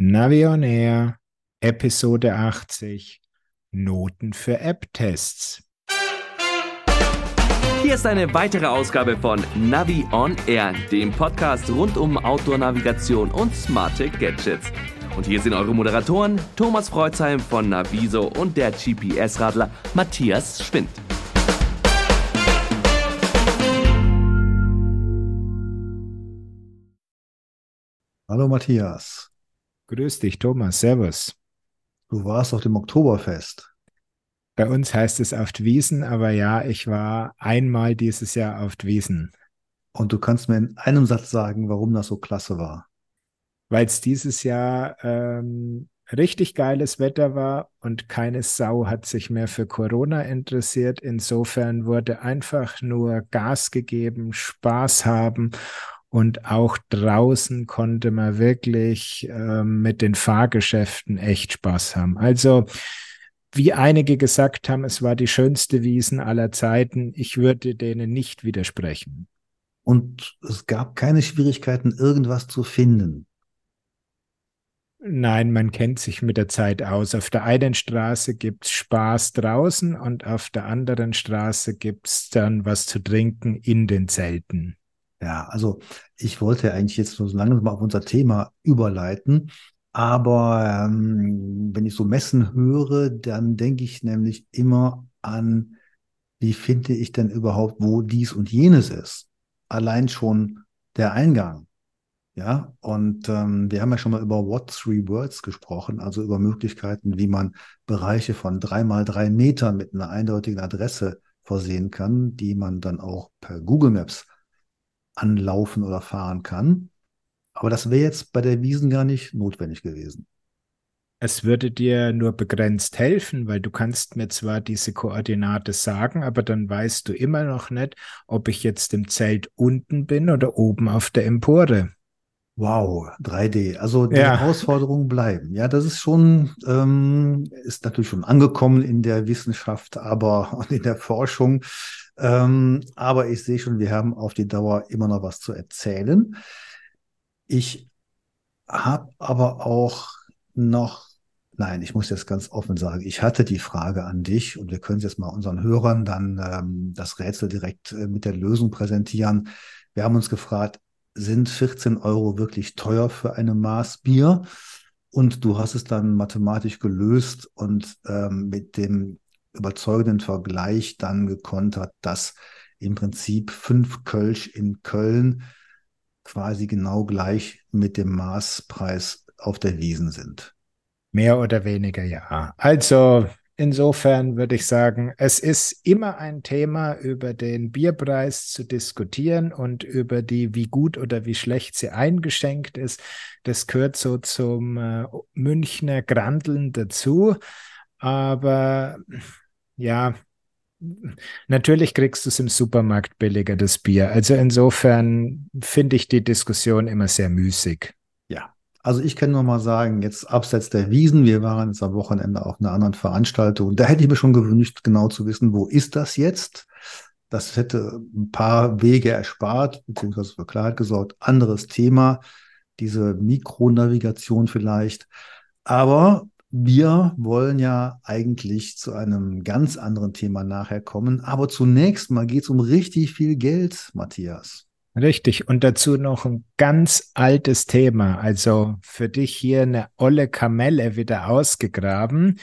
Navi on Air, Episode 80, Noten für App-Tests. Hier ist eine weitere Ausgabe von Navi on Air, dem Podcast rund um Outdoor-Navigation und smarte Gadgets. Und hier sind eure Moderatoren Thomas Freuzheim von Naviso und der GPS-Radler Matthias Schwind. Hallo Matthias. Grüß dich, Thomas. Servus. Du warst auf dem Oktoberfest. Bei uns heißt es auf Wiesen, aber ja, ich war einmal dieses Jahr auf Wiesen. Und du kannst mir in einem Satz sagen, warum das so klasse war. Weil es dieses Jahr ähm, richtig geiles Wetter war und keine Sau hat sich mehr für Corona interessiert. Insofern wurde einfach nur Gas gegeben, Spaß haben und auch draußen konnte man wirklich äh, mit den Fahrgeschäften echt Spaß haben. Also, wie einige gesagt haben, es war die schönste Wiesen aller Zeiten. Ich würde denen nicht widersprechen. Und es gab keine Schwierigkeiten, irgendwas zu finden. Nein, man kennt sich mit der Zeit aus. Auf der einen Straße gibt es Spaß draußen und auf der anderen Straße gibt es dann was zu trinken in den Zelten. Ja, also ich wollte eigentlich jetzt so langsam mal auf unser Thema überleiten. Aber ähm, wenn ich so Messen höre, dann denke ich nämlich immer an, wie finde ich denn überhaupt, wo dies und jenes ist? Allein schon der Eingang. Ja, und ähm, wir haben ja schon mal über What Three Words gesprochen, also über Möglichkeiten, wie man Bereiche von drei mal drei Metern mit einer eindeutigen Adresse versehen kann, die man dann auch per Google Maps anlaufen oder fahren kann. Aber das wäre jetzt bei der Wiesen gar nicht notwendig gewesen. Es würde dir nur begrenzt helfen, weil du kannst mir zwar diese Koordinate sagen, aber dann weißt du immer noch nicht, ob ich jetzt im Zelt unten bin oder oben auf der Empore. Wow, 3D. Also die ja. Herausforderungen bleiben. Ja, das ist schon, ähm, ist natürlich schon angekommen in der Wissenschaft, aber und in der Forschung. Ähm, aber ich sehe schon, wir haben auf die Dauer immer noch was zu erzählen. Ich habe aber auch noch, nein, ich muss jetzt ganz offen sagen, ich hatte die Frage an dich und wir können jetzt mal unseren Hörern dann ähm, das Rätsel direkt äh, mit der Lösung präsentieren. Wir haben uns gefragt, sind 14 Euro wirklich teuer für eine Maß Bier? Und du hast es dann mathematisch gelöst und ähm, mit dem überzeugenden Vergleich dann gekontert, dass im Prinzip fünf Kölsch in Köln quasi genau gleich mit dem Maßpreis auf der Wiesen sind. Mehr oder weniger ja. Also insofern würde ich sagen, es ist immer ein Thema, über den Bierpreis zu diskutieren und über die, wie gut oder wie schlecht sie eingeschenkt ist. Das gehört so zum äh, Münchner Grandeln dazu. Aber ja, natürlich kriegst du es im Supermarkt billiger, das Bier. Also insofern finde ich die Diskussion immer sehr müßig. Also ich kann nur mal sagen, jetzt abseits der Wiesen, wir waren jetzt am Wochenende auf einer anderen Veranstaltung. Da hätte ich mir schon gewünscht, genau zu wissen, wo ist das jetzt? Das hätte ein paar Wege erspart, beziehungsweise für Klarheit gesorgt. Anderes Thema, diese Mikronavigation vielleicht. Aber wir wollen ja eigentlich zu einem ganz anderen Thema nachher kommen, aber zunächst mal geht es um richtig viel Geld, Matthias. Richtig. Und dazu noch ein ganz altes Thema. Also für dich hier eine olle Kamelle wieder ausgegraben.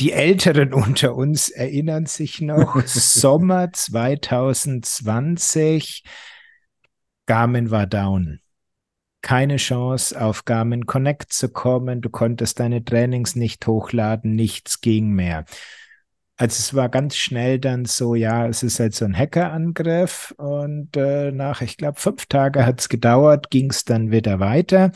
Die Älteren unter uns erinnern sich noch, Sommer 2020, Garmin war down keine Chance, auf Garmin Connect zu kommen. Du konntest deine Trainings nicht hochladen, nichts ging mehr. Also es war ganz schnell dann so, ja, es ist halt so ein Hackerangriff und äh, nach, ich glaube, fünf Tage hat es gedauert, ging es dann wieder weiter.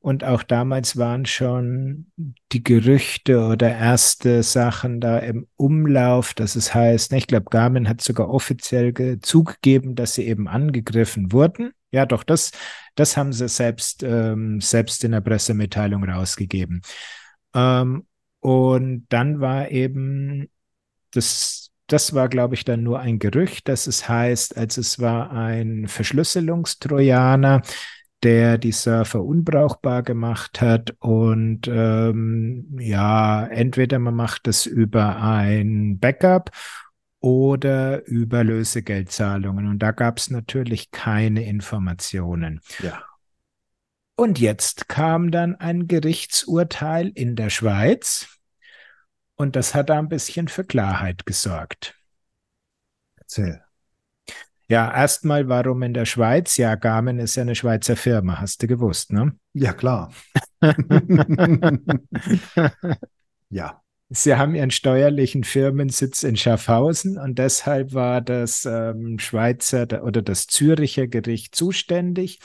Und auch damals waren schon die Gerüchte oder erste Sachen da im Umlauf, dass es heißt, ne, ich glaube, Garmin hat sogar offiziell zugegeben, dass sie eben angegriffen wurden. Ja, doch, das, das haben sie selbst, ähm, selbst in der Pressemitteilung rausgegeben. Ähm, und dann war eben, das, das war, glaube ich, dann nur ein Gerücht, dass es heißt, als es war ein Verschlüsselungstrojaner, der die Surfer unbrauchbar gemacht hat. Und ähm, ja, entweder man macht es über ein Backup oder über Lösegeldzahlungen. Und da gab es natürlich keine Informationen. Ja. Und jetzt kam dann ein Gerichtsurteil in der Schweiz und das hat da ein bisschen für Klarheit gesorgt. Erzähl. Ja, erstmal, warum in der Schweiz? Ja, Garmin ist ja eine Schweizer Firma, hast du gewusst, ne? Ja, klar. ja. Sie haben ihren steuerlichen Firmensitz in Schaffhausen und deshalb war das ähm, Schweizer oder das Züricher Gericht zuständig.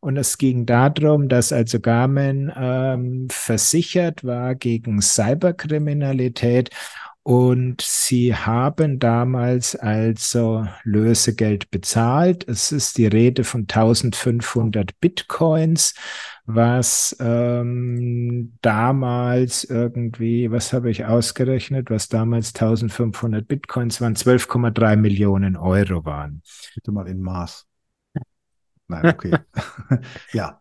Und es ging darum, dass also Garmin ähm, versichert war gegen Cyberkriminalität und sie haben damals also Lösegeld bezahlt. Es ist die Rede von 1500 Bitcoins, was ähm, damals irgendwie, was habe ich ausgerechnet, was damals 1500 Bitcoins waren, 12,3 Millionen Euro waren. Bitte mal in Maß. Nein, okay. ja.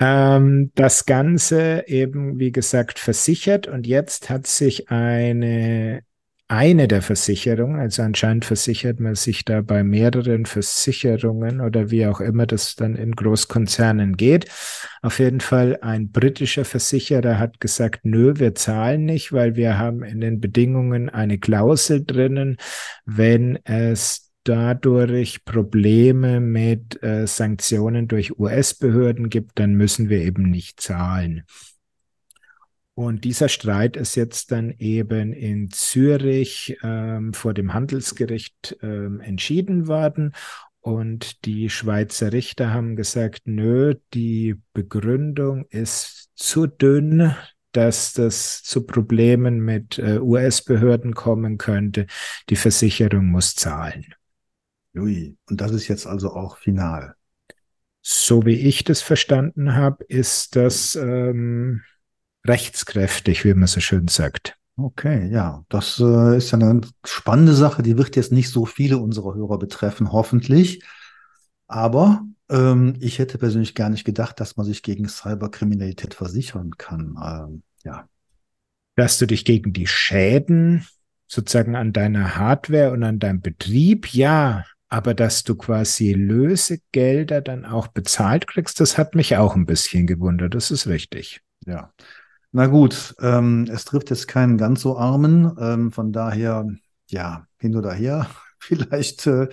Ähm, das Ganze eben, wie gesagt, versichert und jetzt hat sich eine eine der Versicherungen, also anscheinend versichert man sich da bei mehreren Versicherungen oder wie auch immer das dann in Großkonzernen geht. Auf jeden Fall ein britischer Versicherer hat gesagt, nö, wir zahlen nicht, weil wir haben in den Bedingungen eine Klausel drinnen, wenn es dadurch Probleme mit äh, Sanktionen durch US-Behörden gibt, dann müssen wir eben nicht zahlen. Und dieser Streit ist jetzt dann eben in Zürich ähm, vor dem Handelsgericht ähm, entschieden worden. Und die Schweizer Richter haben gesagt, nö, die Begründung ist zu dünn, dass das zu Problemen mit äh, US-Behörden kommen könnte. Die Versicherung muss zahlen. Ui, und das ist jetzt also auch final. So wie ich das verstanden habe, ist das ähm, rechtskräftig, wie man so schön sagt. Okay, ja, das äh, ist eine spannende Sache. Die wird jetzt nicht so viele unserer Hörer betreffen, hoffentlich. Aber ähm, ich hätte persönlich gar nicht gedacht, dass man sich gegen Cyberkriminalität versichern kann. Ähm, ja. Dass du dich gegen die Schäden sozusagen an deiner Hardware und an deinem Betrieb, ja, aber dass du quasi Lösegelder dann auch bezahlt kriegst, das hat mich auch ein bisschen gewundert. Das ist richtig. Ja. Na gut, ähm, es trifft jetzt keinen ganz so armen. Ähm, von daher, ja, hin oder her. Vielleicht äh,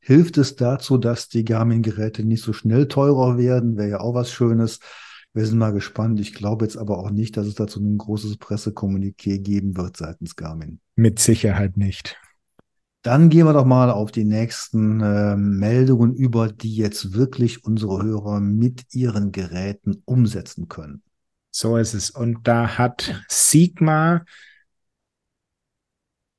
hilft es dazu, dass die Garmin-Geräte nicht so schnell teurer werden. Wäre ja auch was Schönes. Wir sind mal gespannt. Ich glaube jetzt aber auch nicht, dass es dazu ein großes Pressekommuniqué geben wird seitens Garmin. Mit Sicherheit nicht. Dann gehen wir doch mal auf die nächsten äh, Meldungen über, die jetzt wirklich unsere Hörer mit ihren Geräten umsetzen können. So ist es. Und da hat Sigma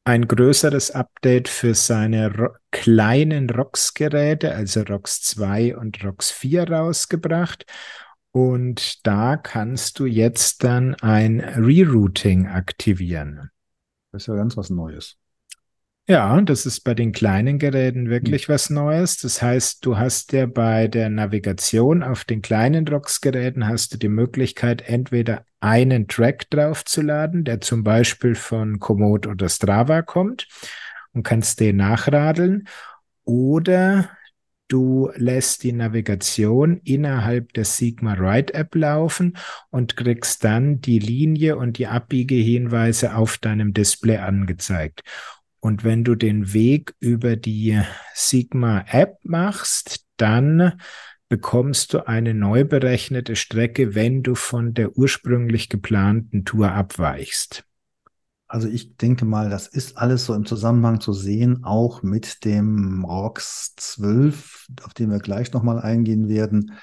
ein größeres Update für seine Ro kleinen ROX-Geräte, also ROX 2 und ROX 4 rausgebracht. Und da kannst du jetzt dann ein Rerouting aktivieren. Das ist ja ganz was Neues. Ja, das ist bei den kleinen Geräten wirklich mhm. was Neues. Das heißt, du hast ja bei der Navigation auf den kleinen ROX-Geräten hast du die Möglichkeit, entweder einen Track draufzuladen, der zum Beispiel von Komoot oder Strava kommt und kannst den nachradeln, oder du lässt die Navigation innerhalb der Sigma Ride App laufen und kriegst dann die Linie und die Abbiegehinweise auf deinem Display angezeigt. Und wenn du den Weg über die Sigma-App machst, dann bekommst du eine neu berechnete Strecke, wenn du von der ursprünglich geplanten Tour abweichst. Also ich denke mal, das ist alles so im Zusammenhang zu sehen, auch mit dem ROX 12, auf den wir gleich nochmal eingehen werden.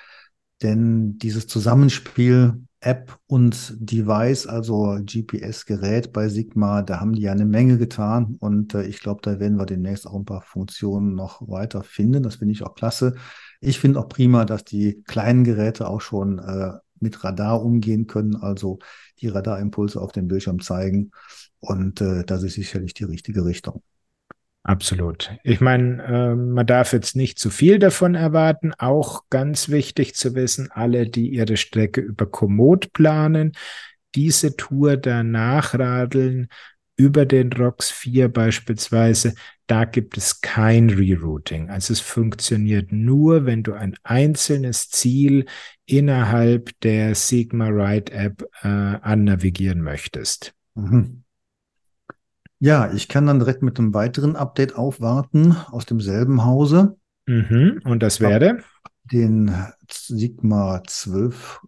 Denn dieses Zusammenspiel App und Device, also GPS-Gerät bei Sigma, da haben die ja eine Menge getan und äh, ich glaube, da werden wir demnächst auch ein paar Funktionen noch weiter finden. Das finde ich auch klasse. Ich finde auch prima, dass die kleinen Geräte auch schon äh, mit Radar umgehen können, also die Radarimpulse auf dem Bildschirm zeigen und äh, das ist sicherlich die richtige Richtung. Absolut. Ich meine, äh, man darf jetzt nicht zu viel davon erwarten. Auch ganz wichtig zu wissen, alle, die ihre Strecke über Komoot planen, diese Tour danach radeln, über den ROX 4 beispielsweise, da gibt es kein Rerouting. Also es funktioniert nur, wenn du ein einzelnes Ziel innerhalb der Sigma Ride App äh, annavigieren möchtest. Mhm. Ja, ich kann dann direkt mit einem weiteren Update aufwarten aus demselben Hause. Mhm. Und das wäre? Den Sigma 12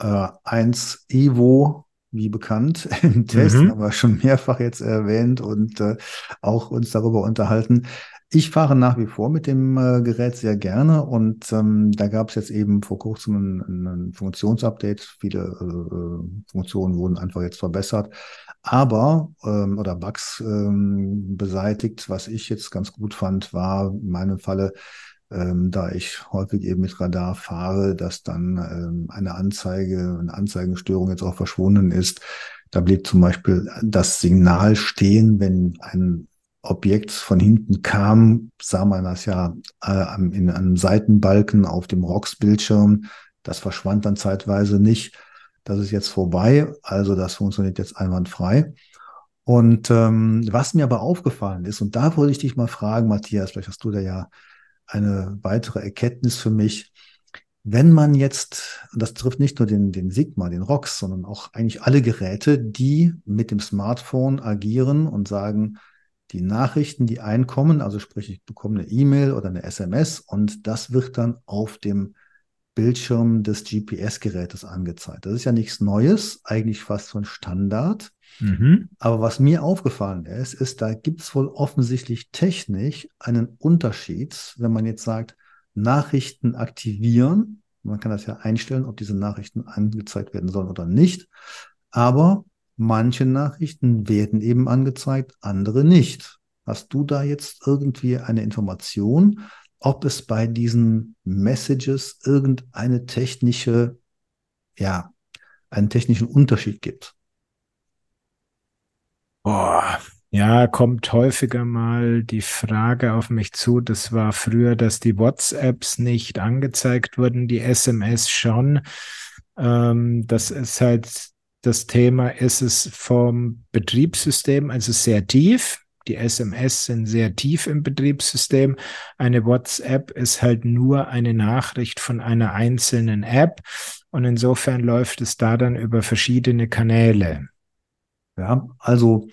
äh, 1 Evo, wie bekannt, im Test, mhm. aber schon mehrfach jetzt erwähnt und äh, auch uns darüber unterhalten. Ich fahre nach wie vor mit dem äh, Gerät sehr gerne und ähm, da gab es jetzt eben vor kurzem ein, ein Funktionsupdate. Viele äh, Funktionen wurden einfach jetzt verbessert aber ähm, oder Bugs ähm, beseitigt. Was ich jetzt ganz gut fand, war in meinem Falle, ähm, da ich häufig eben mit Radar fahre, dass dann ähm, eine Anzeige, eine Anzeigenstörung jetzt auch verschwunden ist. Da blieb zum Beispiel das Signal stehen, wenn ein Objekt von hinten kam, sah man das ja äh, in einem Seitenbalken auf dem ROX-Bildschirm. Das verschwand dann zeitweise nicht. Das ist jetzt vorbei, also das funktioniert jetzt einwandfrei. Und ähm, was mir aber aufgefallen ist, und da wollte ich dich mal fragen, Matthias, vielleicht hast du da ja eine weitere Erkenntnis für mich. Wenn man jetzt, und das trifft nicht nur den, den Sigma, den ROX, sondern auch eigentlich alle Geräte, die mit dem Smartphone agieren und sagen, die Nachrichten, die einkommen, also sprich, ich bekomme eine E-Mail oder eine SMS und das wird dann auf dem Bildschirm des GPS-Gerätes angezeigt. Das ist ja nichts Neues, eigentlich fast so ein Standard. Mhm. Aber was mir aufgefallen ist, ist, da gibt es wohl offensichtlich technisch einen Unterschied, wenn man jetzt sagt, Nachrichten aktivieren. Man kann das ja einstellen, ob diese Nachrichten angezeigt werden sollen oder nicht. Aber manche Nachrichten werden eben angezeigt, andere nicht. Hast du da jetzt irgendwie eine Information, ob es bei diesen Messages irgendeine technische, ja, einen technischen Unterschied gibt. Boah, ja, kommt häufiger mal die Frage auf mich zu. Das war früher, dass die WhatsApps nicht angezeigt wurden, die SMS schon. Ähm, das ist halt das Thema, ist es vom Betriebssystem, also sehr tief. Die SMS sind sehr tief im Betriebssystem. Eine WhatsApp ist halt nur eine Nachricht von einer einzelnen App. Und insofern läuft es da dann über verschiedene Kanäle. Ja, also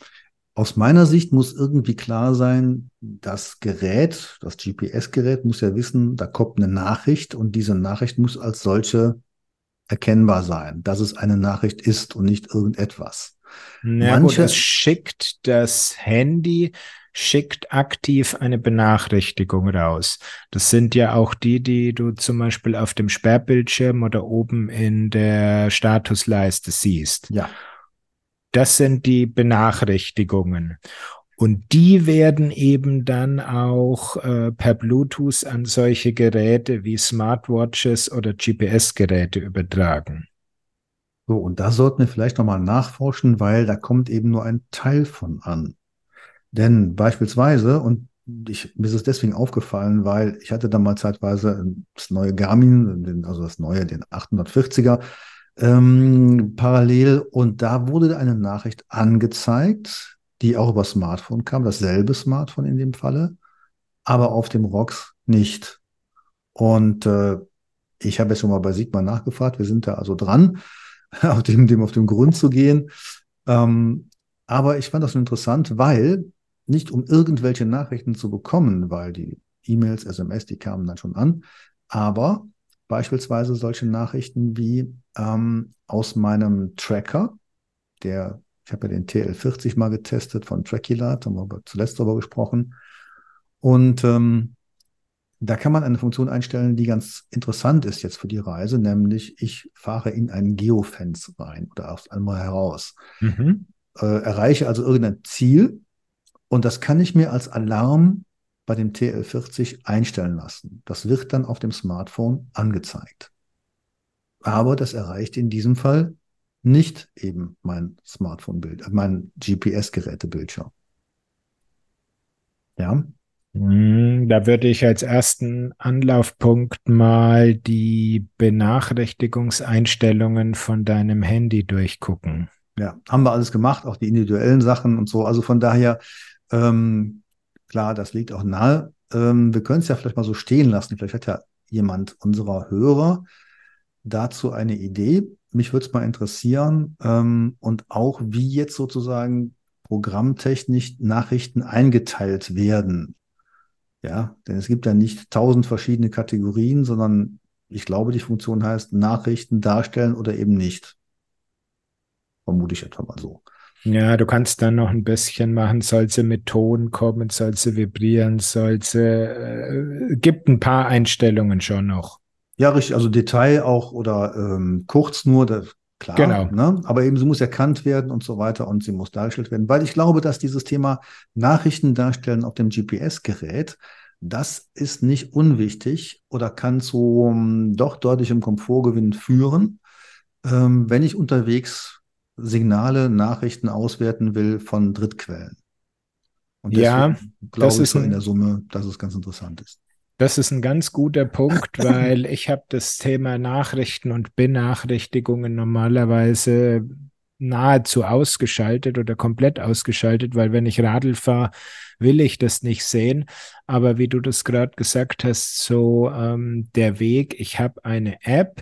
aus meiner Sicht muss irgendwie klar sein, das Gerät, das GPS-Gerät muss ja wissen, da kommt eine Nachricht und diese Nachricht muss als solche erkennbar sein, dass es eine Nachricht ist und nicht irgendetwas. Na Manche, gut, es schickt das Handy, schickt aktiv eine Benachrichtigung raus. Das sind ja auch die, die du zum Beispiel auf dem Sperrbildschirm oder oben in der Statusleiste siehst. Ja. Das sind die Benachrichtigungen. Und die werden eben dann auch äh, per Bluetooth an solche Geräte wie Smartwatches oder GPS-Geräte übertragen. So, und da sollten wir vielleicht nochmal nachforschen, weil da kommt eben nur ein Teil von an. Denn beispielsweise, und ich, mir ist es deswegen aufgefallen, weil ich hatte da mal zeitweise das neue Garmin, also das neue, den 840er, ähm, parallel und da wurde eine Nachricht angezeigt, die auch über Smartphone kam, dasselbe Smartphone in dem Falle, aber auf dem ROX nicht. Und äh, ich habe jetzt schon mal bei Sigma nachgefragt, wir sind da also dran auf dem, dem auf den Grund zu gehen. Ähm, aber ich fand das interessant, weil nicht um irgendwelche Nachrichten zu bekommen, weil die E-Mails, SMS, die kamen dann schon an, aber beispielsweise solche Nachrichten wie ähm, aus meinem Tracker, der, ich habe ja den TL40 mal getestet von Trackilat, haben wir zuletzt darüber gesprochen. Und ähm, da kann man eine Funktion einstellen, die ganz interessant ist jetzt für die Reise, nämlich ich fahre in einen Geofence rein oder aus einmal heraus. Mhm. Äh, erreiche also irgendein Ziel und das kann ich mir als Alarm bei dem TL40 einstellen lassen. Das wird dann auf dem Smartphone angezeigt. Aber das erreicht in diesem Fall nicht eben mein Smartphone-Bild, äh, mein GPS-Gerätebildschirm. Ja. Hm, da würde ich als ersten Anlaufpunkt mal die Benachrichtigungseinstellungen von deinem Handy durchgucken. Ja, haben wir alles gemacht, auch die individuellen Sachen und so. Also von daher, ähm, klar, das liegt auch nahe. Ähm, wir können es ja vielleicht mal so stehen lassen. Vielleicht hat ja jemand unserer Hörer dazu eine Idee. Mich würde es mal interessieren ähm, und auch, wie jetzt sozusagen programmtechnisch Nachrichten eingeteilt werden. Ja, denn es gibt ja nicht tausend verschiedene Kategorien, sondern ich glaube, die Funktion heißt Nachrichten darstellen oder eben nicht. Vermute ich etwa mal so. Ja, du kannst dann noch ein bisschen machen, soll sie mit Ton kommen, soll sie vibrieren, soll sie, äh, gibt ein paar Einstellungen schon noch. Ja, richtig, also Detail auch oder ähm, kurz nur, das, klar. Genau. Ne? Aber eben, sie muss erkannt werden und so weiter und sie muss dargestellt werden, weil ich glaube, dass dieses Thema Nachrichten darstellen auf dem GPS-Gerät, das ist nicht unwichtig oder kann zu um, doch deutlichem Komfortgewinn führen, ähm, wenn ich unterwegs Signale, Nachrichten auswerten will von Drittquellen. Und ja, glaube ich so in der Summe, dass es ganz interessant ist. Das ist ein ganz guter Punkt, weil ich habe das Thema Nachrichten und Benachrichtigungen normalerweise nahezu ausgeschaltet oder komplett ausgeschaltet, weil wenn ich Radl fahre, will ich das nicht sehen. Aber wie du das gerade gesagt hast, so ähm, der Weg, ich habe eine App,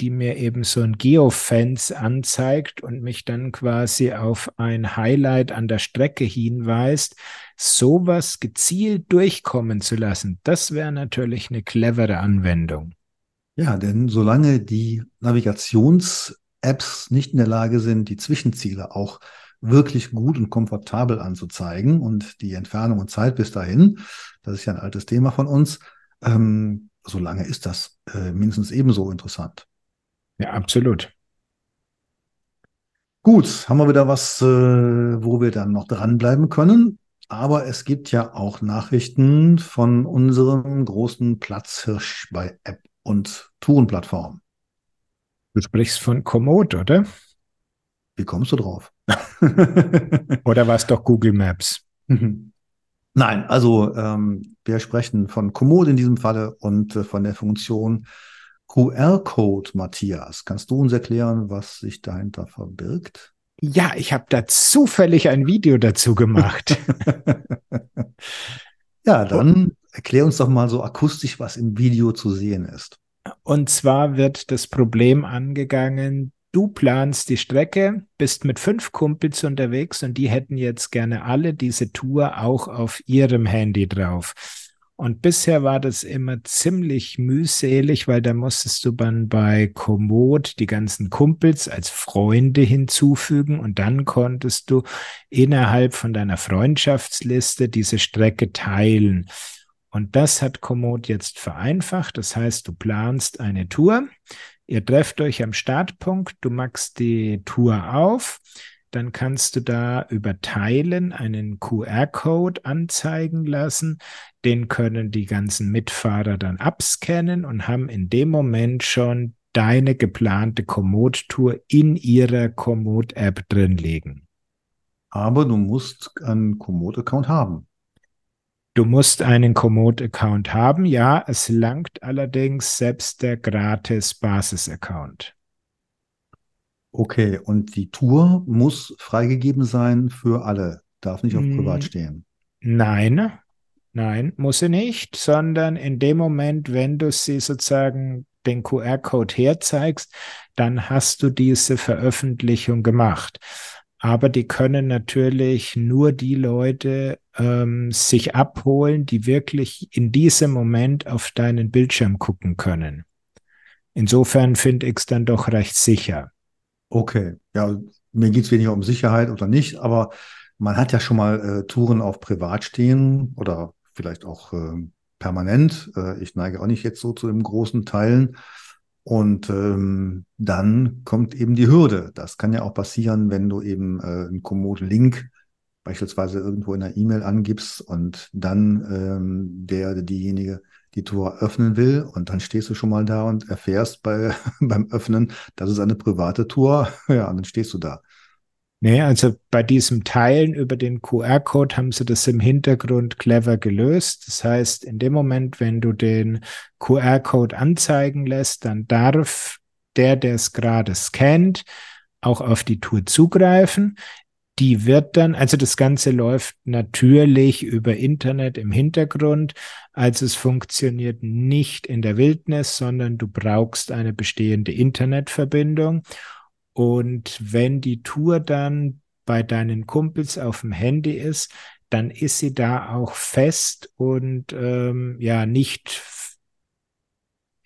die mir eben so ein Geofence anzeigt und mich dann quasi auf ein Highlight an der Strecke hinweist, sowas gezielt durchkommen zu lassen, das wäre natürlich eine clevere Anwendung. Ja, denn solange die Navigations-Apps nicht in der Lage sind, die Zwischenziele auch wirklich gut und komfortabel anzuzeigen und die Entfernung und Zeit bis dahin, das ist ja ein altes Thema von uns, ähm, solange ist das äh, mindestens ebenso interessant. Ja, absolut. Gut, haben wir wieder was, äh, wo wir dann noch dranbleiben können. Aber es gibt ja auch Nachrichten von unserem großen Platzhirsch bei App und Tourenplattformen. Du sprichst von Komoot, oder? Wie kommst du drauf? oder war es doch Google Maps? Nein, also ähm, wir sprechen von Komoot in diesem Falle und äh, von der Funktion QR-Code, Matthias. Kannst du uns erklären, was sich dahinter verbirgt? Ja, ich habe da zufällig ein Video dazu gemacht. ja, dann erklär uns doch mal so akustisch, was im Video zu sehen ist. Und zwar wird das Problem angegangen, du planst die Strecke, bist mit fünf Kumpels unterwegs und die hätten jetzt gerne alle diese Tour auch auf ihrem Handy drauf. Und bisher war das immer ziemlich mühselig, weil da musstest du dann bei Komoot die ganzen Kumpels als Freunde hinzufügen und dann konntest du innerhalb von deiner Freundschaftsliste diese Strecke teilen. Und das hat Komoot jetzt vereinfacht. Das heißt, du planst eine Tour. Ihr trefft euch am Startpunkt, du machst die Tour auf, dann kannst du da über Teilen einen QR-Code anzeigen lassen. Den können die ganzen Mitfahrer dann abscannen und haben in dem Moment schon deine geplante Komoot-Tour in ihrer Komoot-App drin liegen. Aber du musst einen Komoot-Account haben. Du musst einen Komoot-Account haben, ja. Es langt allerdings selbst der gratis Basis-Account. Okay, und die Tour muss freigegeben sein für alle, darf nicht auf hm, privat stehen. Nein, nein, muss sie nicht, sondern in dem Moment, wenn du sie sozusagen den QR-Code herzeigst, dann hast du diese Veröffentlichung gemacht. Aber die können natürlich nur die Leute ähm, sich abholen, die wirklich in diesem Moment auf deinen Bildschirm gucken können. Insofern finde ich es dann doch recht sicher. Okay, ja, mir geht es weniger um Sicherheit oder nicht, aber man hat ja schon mal äh, Touren auf Privat stehen oder vielleicht auch äh, permanent. Äh, ich neige auch nicht jetzt so zu den großen Teilen. Und ähm, dann kommt eben die Hürde. Das kann ja auch passieren, wenn du eben äh, einen Komoot-Link beispielsweise irgendwo in einer E-Mail angibst und dann ähm, der oder diejenige die Tour öffnen will und dann stehst du schon mal da und erfährst bei, beim Öffnen, das ist eine private Tour. Ja, und dann stehst du da. Nee, also bei diesem Teilen über den QR-Code haben sie das im Hintergrund clever gelöst. Das heißt, in dem Moment, wenn du den QR-Code anzeigen lässt, dann darf der, der es gerade scannt, auch auf die Tour zugreifen. Die wird dann, also das Ganze läuft natürlich über Internet im Hintergrund. Also es funktioniert nicht in der Wildnis, sondern du brauchst eine bestehende Internetverbindung. Und wenn die Tour dann bei deinen Kumpels auf dem Handy ist, dann ist sie da auch fest und ähm, ja nicht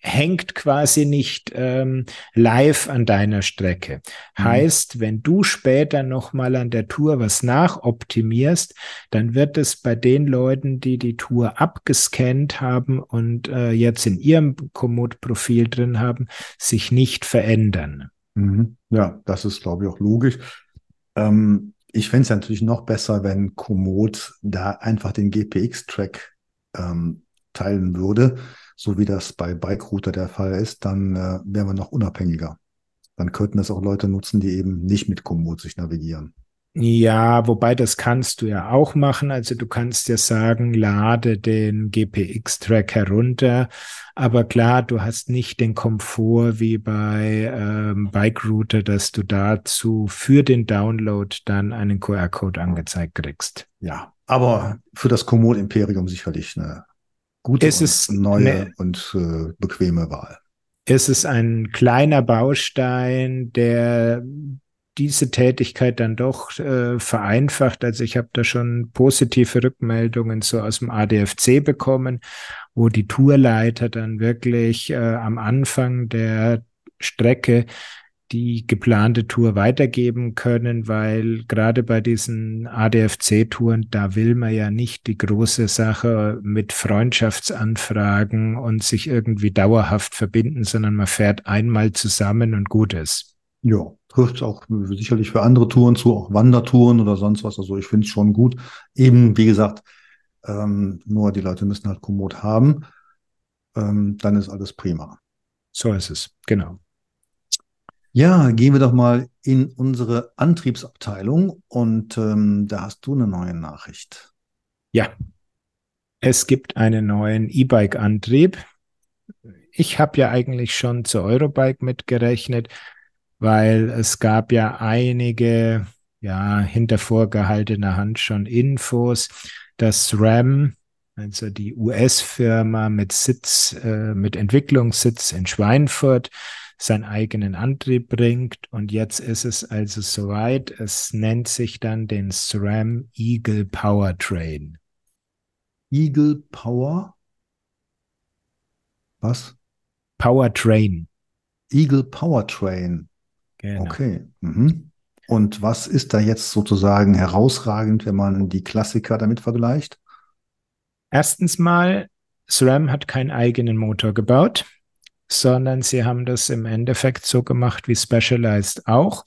hängt quasi nicht ähm, live an deiner Strecke. Mhm. Heißt, wenn du später nochmal an der Tour was nachoptimierst, dann wird es bei den Leuten, die die Tour abgescannt haben und äh, jetzt in ihrem Komoot-Profil drin haben, sich nicht verändern. Mhm. Ja, das ist, glaube ich, auch logisch. Ähm, ich fände es natürlich noch besser, wenn Komoot da einfach den GPX-Track ähm, teilen würde, so wie das bei Bike-Router der Fall ist, dann äh, wären wir noch unabhängiger. Dann könnten das auch Leute nutzen, die eben nicht mit Komoot sich navigieren. Ja, wobei das kannst du ja auch machen. Also du kannst ja sagen, lade den GPX-Track herunter. Aber klar, du hast nicht den Komfort wie bei ähm, Bike Router, dass du dazu für den Download dann einen QR-Code angezeigt kriegst. Ja, aber für das Komoot Imperium sicherlich eine gute es ist neue ne, und äh, bequeme Wahl. Es ist ein kleiner Baustein, der diese Tätigkeit dann doch äh, vereinfacht. Also ich habe da schon positive Rückmeldungen so aus dem ADFC bekommen, wo die Tourleiter dann wirklich äh, am Anfang der Strecke die geplante Tour weitergeben können, weil gerade bei diesen ADFC-Touren, da will man ja nicht die große Sache mit Freundschaftsanfragen und sich irgendwie dauerhaft verbinden, sondern man fährt einmal zusammen und gut ist. Ja, trifft auch sicherlich für andere Touren zu, auch Wandertouren oder sonst was. Also ich finde es schon gut. Eben, wie gesagt, ähm, nur die Leute müssen halt Komoot haben. Ähm, dann ist alles prima. So ist es, genau. Ja, gehen wir doch mal in unsere Antriebsabteilung und ähm, da hast du eine neue Nachricht. Ja, es gibt einen neuen E-Bike-Antrieb. Ich habe ja eigentlich schon zu Eurobike mitgerechnet weil es gab ja einige, ja, hinter vorgehaltener Hand schon Infos, dass RAM, also die US-Firma mit Sitz, äh, mit Entwicklungssitz in Schweinfurt, seinen eigenen Antrieb bringt. Und jetzt ist es also soweit. Es nennt sich dann den SRAM Eagle Powertrain. Eagle Power? Was? Powertrain. Eagle Powertrain. Genau. Okay. Mhm. Und was ist da jetzt sozusagen herausragend, wenn man die Klassiker damit vergleicht? Erstens mal, SRAM hat keinen eigenen Motor gebaut, sondern sie haben das im Endeffekt so gemacht wie Specialized auch.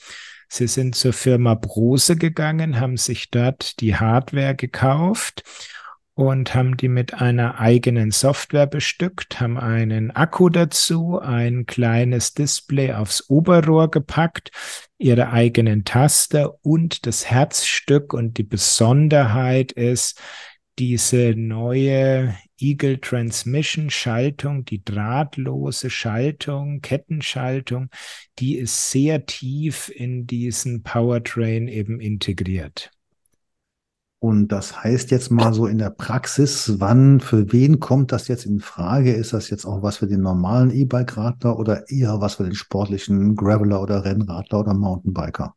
Sie sind zur Firma Brose gegangen, haben sich dort die Hardware gekauft und haben die mit einer eigenen Software bestückt, haben einen Akku dazu, ein kleines Display aufs Oberrohr gepackt, ihre eigenen Taster und das Herzstück und die Besonderheit ist diese neue Eagle Transmission Schaltung, die drahtlose Schaltung, Kettenschaltung, die ist sehr tief in diesen Powertrain eben integriert. Und das heißt jetzt mal so in der Praxis, wann, für wen kommt das jetzt in Frage? Ist das jetzt auch was für den normalen E-Bike-Radler oder eher was für den sportlichen Graveler oder Rennradler oder Mountainbiker?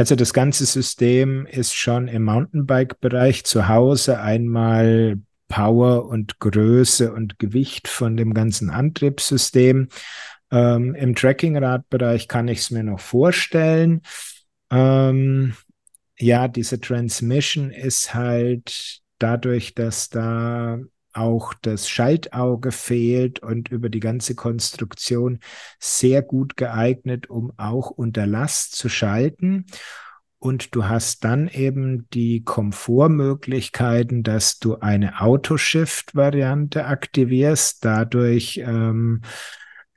Also das ganze System ist schon im Mountainbike-Bereich zu Hause einmal Power und Größe und Gewicht von dem ganzen Antriebssystem. Ähm, Im Tracking-Radbereich kann ich es mir noch vorstellen. Ähm, ja, diese Transmission ist halt dadurch, dass da auch das Schaltauge fehlt und über die ganze Konstruktion sehr gut geeignet, um auch unter Last zu schalten. Und du hast dann eben die Komfortmöglichkeiten, dass du eine Autoshift-Variante aktivierst. Dadurch ähm,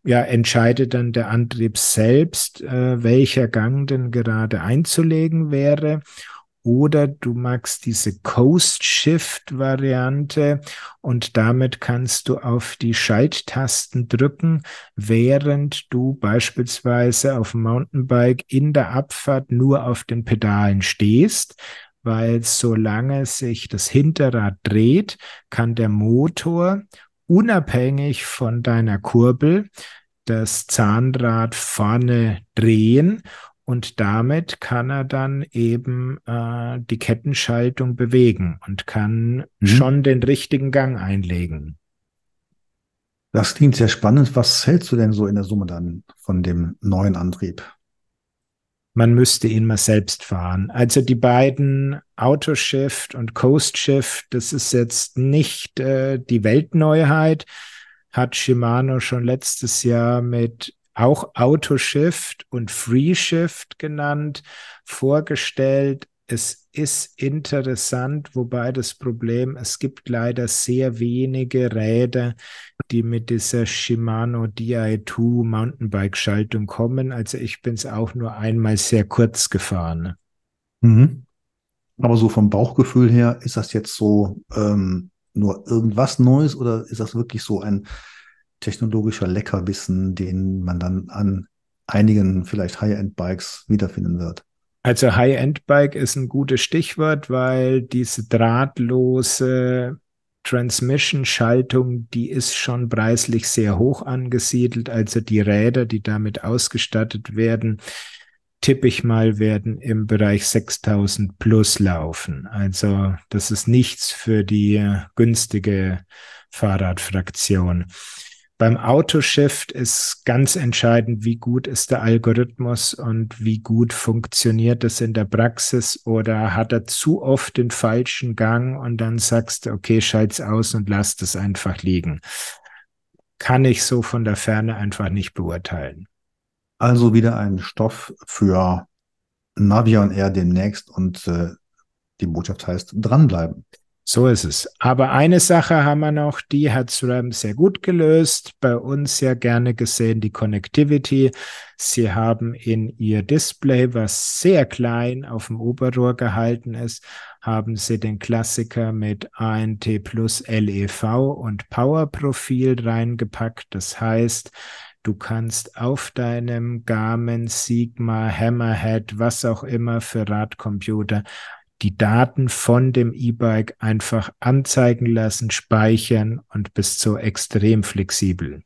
ja, entscheidet dann der Antrieb selbst, äh, welcher Gang denn gerade einzulegen wäre. Oder du magst diese Coast-Shift-Variante und damit kannst du auf die Schalttasten drücken, während du beispielsweise auf dem Mountainbike in der Abfahrt nur auf den Pedalen stehst weil solange sich das Hinterrad dreht, kann der Motor unabhängig von deiner Kurbel das Zahnrad vorne drehen und damit kann er dann eben äh, die Kettenschaltung bewegen und kann mhm. schon den richtigen Gang einlegen. Das klingt sehr spannend. Was hältst du denn so in der Summe dann von dem neuen Antrieb? Man müsste ihn mal selbst fahren. Also die beiden Autoshift und Coast Shift, das ist jetzt nicht äh, die Weltneuheit, hat Shimano schon letztes Jahr mit auch Autoshift und Free Shift genannt, vorgestellt. Es ist interessant, wobei das Problem, es gibt leider sehr wenige Räder, die mit dieser Shimano Di2 Mountainbike-Schaltung kommen. Also ich bin es auch nur einmal sehr kurz gefahren. Mhm. Aber so vom Bauchgefühl her, ist das jetzt so ähm, nur irgendwas Neues oder ist das wirklich so ein technologischer Leckerbissen, den man dann an einigen vielleicht High-End-Bikes wiederfinden wird? Also High-End-Bike ist ein gutes Stichwort, weil diese drahtlose Transmission-Schaltung, die ist schon preislich sehr hoch angesiedelt. Also die Räder, die damit ausgestattet werden, tippe ich mal, werden im Bereich 6000 plus laufen. Also das ist nichts für die günstige Fahrradfraktion. Beim Autoshift ist ganz entscheidend, wie gut ist der Algorithmus und wie gut funktioniert es in der Praxis oder hat er zu oft den falschen Gang und dann sagst du, okay, schalt's aus und lass das einfach liegen. Kann ich so von der Ferne einfach nicht beurteilen. Also wieder ein Stoff für Navion Air demnächst und äh, die Botschaft heißt dranbleiben. So ist es. Aber eine Sache haben wir noch, die hat SRAM sehr gut gelöst. Bei uns sehr gerne gesehen die Connectivity. Sie haben in ihr Display, was sehr klein auf dem Oberrohr gehalten ist, haben sie den Klassiker mit ANT plus LEV und Power Profil reingepackt. Das heißt, Du kannst auf deinem Garmin, Sigma, Hammerhead, was auch immer für Radcomputer die Daten von dem E-Bike einfach anzeigen lassen, speichern und bist so extrem flexibel.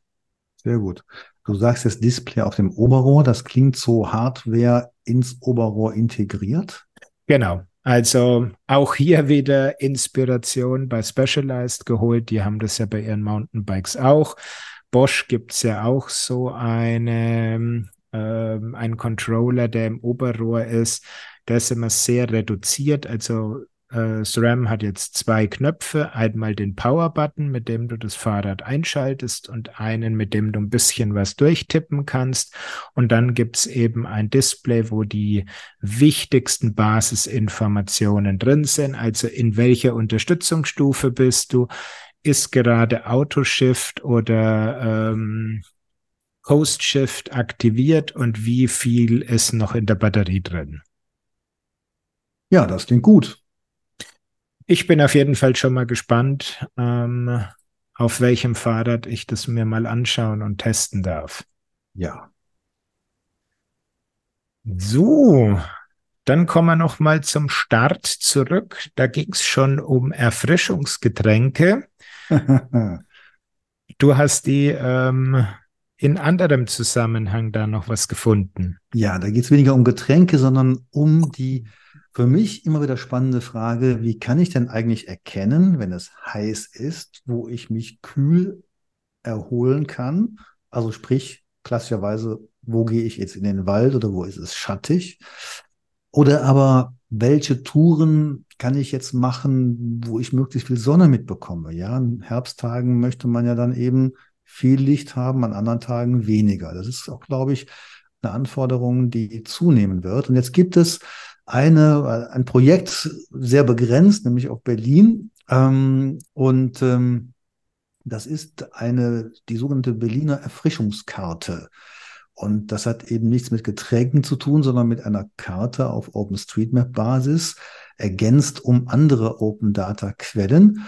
Sehr gut. Du sagst jetzt Display auf dem Oberrohr, das klingt so Hardware ins Oberrohr integriert. Genau. Also auch hier wieder Inspiration bei Specialized geholt. Die haben das ja bei ihren Mountainbikes auch. Bosch gibt es ja auch so eine, äh, einen Controller, der im Oberrohr ist, der ist immer sehr reduziert. Also äh, SRAM hat jetzt zwei Knöpfe. Einmal den Power-Button, mit dem du das Fahrrad einschaltest und einen, mit dem du ein bisschen was durchtippen kannst. Und dann gibt's eben ein Display, wo die wichtigsten Basisinformationen drin sind. Also in welcher Unterstützungsstufe bist du? Ist gerade Autoshift oder ähm, Coast Shift aktiviert und wie viel ist noch in der Batterie drin? Ja, das klingt gut. Ich bin auf jeden Fall schon mal gespannt, ähm, auf welchem Fahrrad ich das mir mal anschauen und testen darf. Ja. So, dann kommen wir noch mal zum Start zurück. Da ging es schon um Erfrischungsgetränke. du hast die ähm, in anderem Zusammenhang da noch was gefunden. Ja, da geht es weniger um Getränke, sondern um die für mich immer wieder spannende Frage, wie kann ich denn eigentlich erkennen, wenn es heiß ist, wo ich mich kühl erholen kann? Also sprich, klassischerweise, wo gehe ich jetzt in den Wald oder wo ist es schattig? Oder aber, welche Touren kann ich jetzt machen, wo ich möglichst viel Sonne mitbekomme? Ja, an Herbsttagen möchte man ja dann eben viel Licht haben, an anderen Tagen weniger. Das ist auch, glaube ich, eine Anforderung, die zunehmen wird. Und jetzt gibt es eine, ein Projekt sehr begrenzt, nämlich auf Berlin. Ähm, und ähm, Das ist eine, die sogenannte Berliner Erfrischungskarte. Und das hat eben nichts mit Getränken zu tun, sondern mit einer Karte auf OpenStreetMap-Basis, ergänzt um andere Open Data Quellen.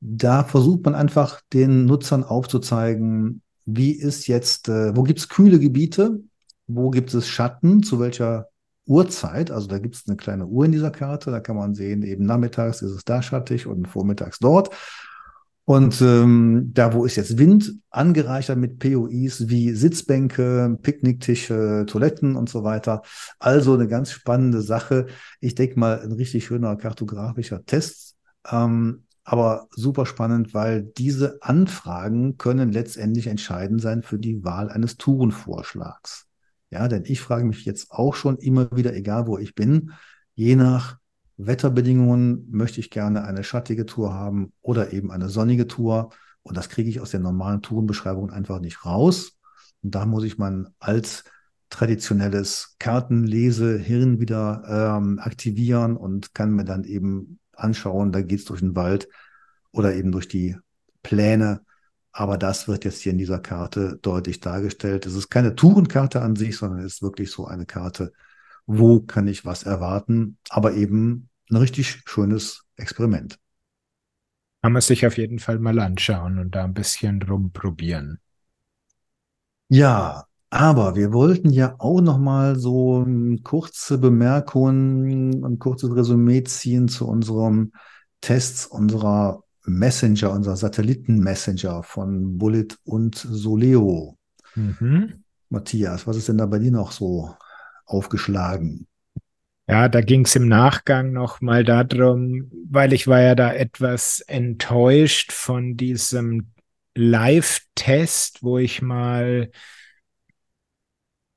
Da versucht man einfach den Nutzern aufzuzeigen, wie ist jetzt, äh, wo gibt es kühle Gebiete, wo gibt es Schatten, zu welcher Uhrzeit. Also da gibt es eine kleine Uhr in dieser Karte, da kann man sehen, eben nachmittags ist es da schattig und vormittags dort. Und ähm, da, wo ist jetzt Wind, angereichert mit POIs wie Sitzbänke, Picknicktische, Toiletten und so weiter. Also eine ganz spannende Sache. Ich denke mal, ein richtig schöner kartografischer Test. Ähm, aber super spannend, weil diese Anfragen können letztendlich entscheidend sein für die Wahl eines Tourenvorschlags. Ja, denn ich frage mich jetzt auch schon immer wieder, egal wo ich bin, je nach Wetterbedingungen möchte ich gerne eine schattige Tour haben oder eben eine sonnige Tour. Und das kriege ich aus der normalen Tourenbeschreibung einfach nicht raus. Und da muss ich mein als traditionelles Kartenlesehirn wieder ähm, aktivieren und kann mir dann eben anschauen, da geht es durch den Wald oder eben durch die Pläne. Aber das wird jetzt hier in dieser Karte deutlich dargestellt. Es ist keine Tourenkarte an sich, sondern es ist wirklich so eine Karte, wo kann ich was erwarten, aber eben ein richtig schönes Experiment. Kann man sich auf jeden Fall mal anschauen und da ein bisschen rumprobieren. Ja, aber wir wollten ja auch noch mal so kurze Bemerkung, ein kurzes Resümee ziehen zu unserem Tests unserer Messenger, unserer Satelliten-Messenger von Bullet und Soleo. Mhm. Matthias, was ist denn da bei dir noch so aufgeschlagen? Ja, da ging es im Nachgang noch mal darum, weil ich war ja da etwas enttäuscht von diesem Live-Test, wo ich mal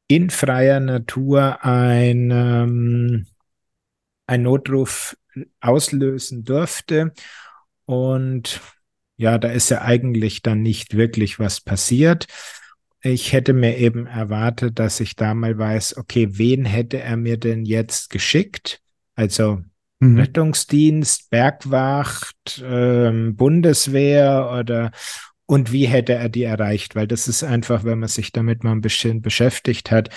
in freier Natur ein, ähm, ein Notruf auslösen durfte. Und ja, da ist ja eigentlich dann nicht wirklich was passiert ich hätte mir eben erwartet, dass ich da mal weiß, okay, wen hätte er mir denn jetzt geschickt? Also mhm. Rettungsdienst, Bergwacht, ähm, Bundeswehr oder und wie hätte er die erreicht? Weil das ist einfach, wenn man sich damit mal ein bisschen beschäftigt hat,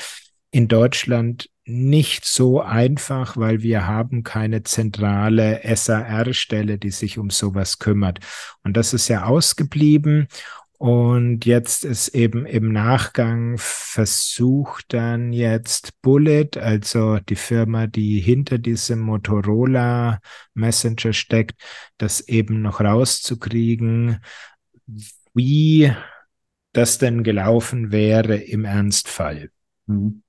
in Deutschland nicht so einfach, weil wir haben keine zentrale SAR-Stelle, die sich um sowas kümmert. Und das ist ja ausgeblieben. Und jetzt ist eben im Nachgang versucht dann jetzt Bullet, also die Firma, die hinter diesem Motorola Messenger steckt, das eben noch rauszukriegen, wie das denn gelaufen wäre im Ernstfall. Mhm.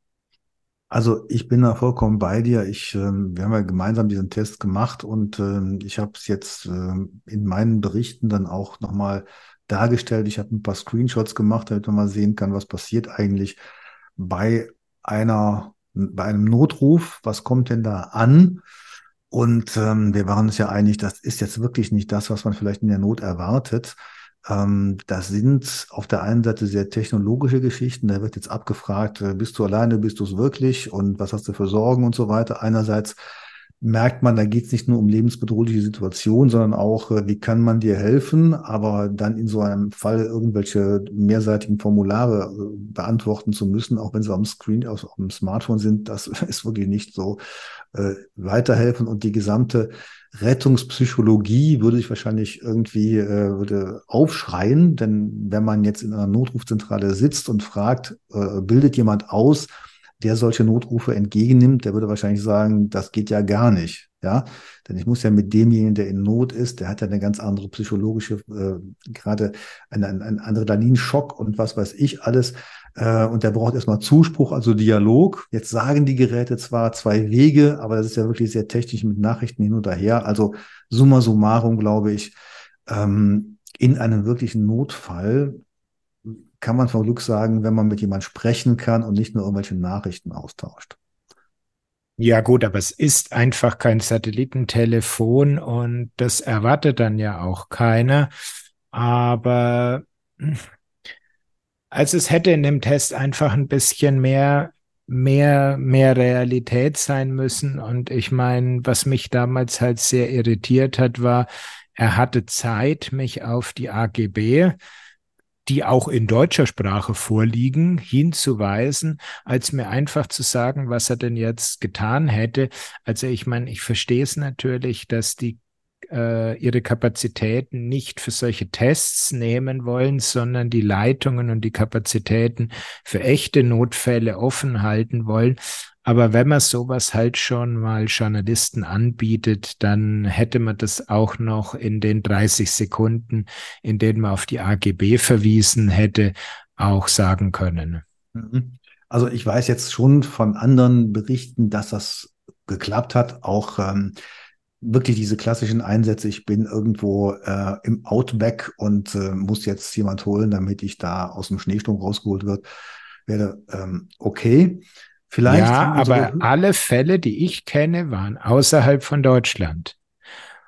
Also ich bin da vollkommen bei dir. Ich, äh, wir haben ja gemeinsam diesen Test gemacht und äh, ich habe es jetzt äh, in meinen Berichten dann auch nochmal dargestellt. Ich habe ein paar Screenshots gemacht, damit man mal sehen kann, was passiert eigentlich bei einer, bei einem Notruf. Was kommt denn da an? Und ähm, wir waren uns ja einig, das ist jetzt wirklich nicht das, was man vielleicht in der Not erwartet. Ähm, das sind auf der einen Seite sehr technologische Geschichten. Da wird jetzt abgefragt, äh, bist du alleine, bist du es wirklich und was hast du für Sorgen und so weiter. Einerseits merkt man, da geht es nicht nur um lebensbedrohliche Situationen, sondern auch, äh, wie kann man dir helfen, aber dann in so einem Fall irgendwelche mehrseitigen Formulare äh, beantworten zu müssen, auch wenn sie am Screen, auf, dem Smartphone sind, das ist wirklich nicht so weiterhelfen und die gesamte Rettungspsychologie würde sich wahrscheinlich irgendwie äh, würde aufschreien, denn wenn man jetzt in einer Notrufzentrale sitzt und fragt, äh, bildet jemand aus, der solche Notrufe entgegennimmt, der würde wahrscheinlich sagen, das geht ja gar nicht. Ja, denn ich muss ja mit demjenigen, der in Not ist, der hat ja eine ganz andere psychologische, äh, gerade einen, einen Adrenalinschock und was weiß ich alles. Äh, und der braucht erstmal Zuspruch, also Dialog. Jetzt sagen die Geräte zwar zwei Wege, aber das ist ja wirklich sehr technisch mit Nachrichten hin und her. Also summa summarum, glaube ich, ähm, in einem wirklichen Notfall kann man von Glück sagen, wenn man mit jemand sprechen kann und nicht nur irgendwelche Nachrichten austauscht. Ja gut, aber es ist einfach kein Satellitentelefon und das erwartet dann ja auch keiner. Aber also es hätte in dem Test einfach ein bisschen mehr, mehr, mehr Realität sein müssen. Und ich meine, was mich damals halt sehr irritiert hat, war, Er hatte Zeit, mich auf die AGB die auch in deutscher Sprache vorliegen, hinzuweisen, als mir einfach zu sagen, was er denn jetzt getan hätte. Also ich meine, ich verstehe es natürlich, dass die äh, ihre Kapazitäten nicht für solche Tests nehmen wollen, sondern die Leitungen und die Kapazitäten für echte Notfälle offen halten wollen. Aber wenn man sowas halt schon mal Journalisten anbietet, dann hätte man das auch noch in den 30 Sekunden, in denen man auf die AGB verwiesen hätte, auch sagen können. Mhm. Also ich weiß jetzt schon von anderen Berichten, dass das geklappt hat. Auch ähm, wirklich diese klassischen Einsätze. Ich bin irgendwo äh, im Outback und äh, muss jetzt jemand holen, damit ich da aus dem Schneesturm rausgeholt wird. Wäre ähm, okay. Vielleicht ja, aber alle Fälle, die ich kenne, waren außerhalb von Deutschland.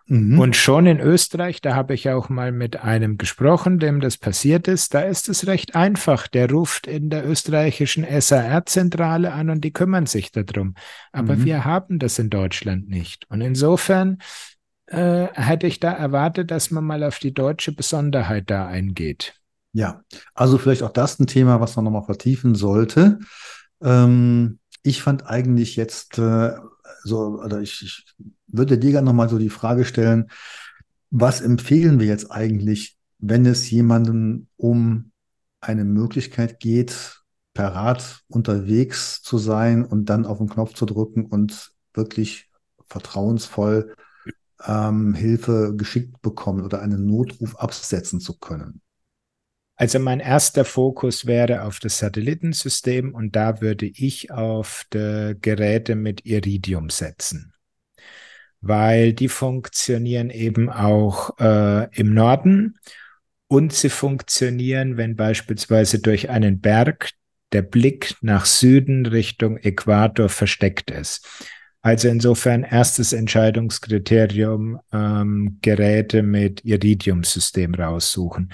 Mhm. Und schon in Österreich, da habe ich auch mal mit einem gesprochen, dem das passiert ist, da ist es recht einfach. Der ruft in der österreichischen SAR-Zentrale an und die kümmern sich darum. Aber mhm. wir haben das in Deutschland nicht. Und insofern äh, hätte ich da erwartet, dass man mal auf die deutsche Besonderheit da eingeht. Ja, also vielleicht auch das ein Thema, was man nochmal vertiefen sollte. Ähm, ich fand eigentlich jetzt äh, so, oder ich, ich würde dir gerne nochmal so die Frage stellen, was empfehlen wir jetzt eigentlich, wenn es jemandem um eine Möglichkeit geht, per Rad unterwegs zu sein und dann auf den Knopf zu drücken und wirklich vertrauensvoll ähm, Hilfe geschickt bekommen oder einen Notruf absetzen zu können? Also mein erster Fokus wäre auf das Satellitensystem und da würde ich auf die Geräte mit Iridium setzen, weil die funktionieren eben auch äh, im Norden und sie funktionieren, wenn beispielsweise durch einen Berg der Blick nach Süden Richtung Äquator versteckt ist. Also insofern erstes Entscheidungskriterium ähm, Geräte mit Iridium-System raussuchen.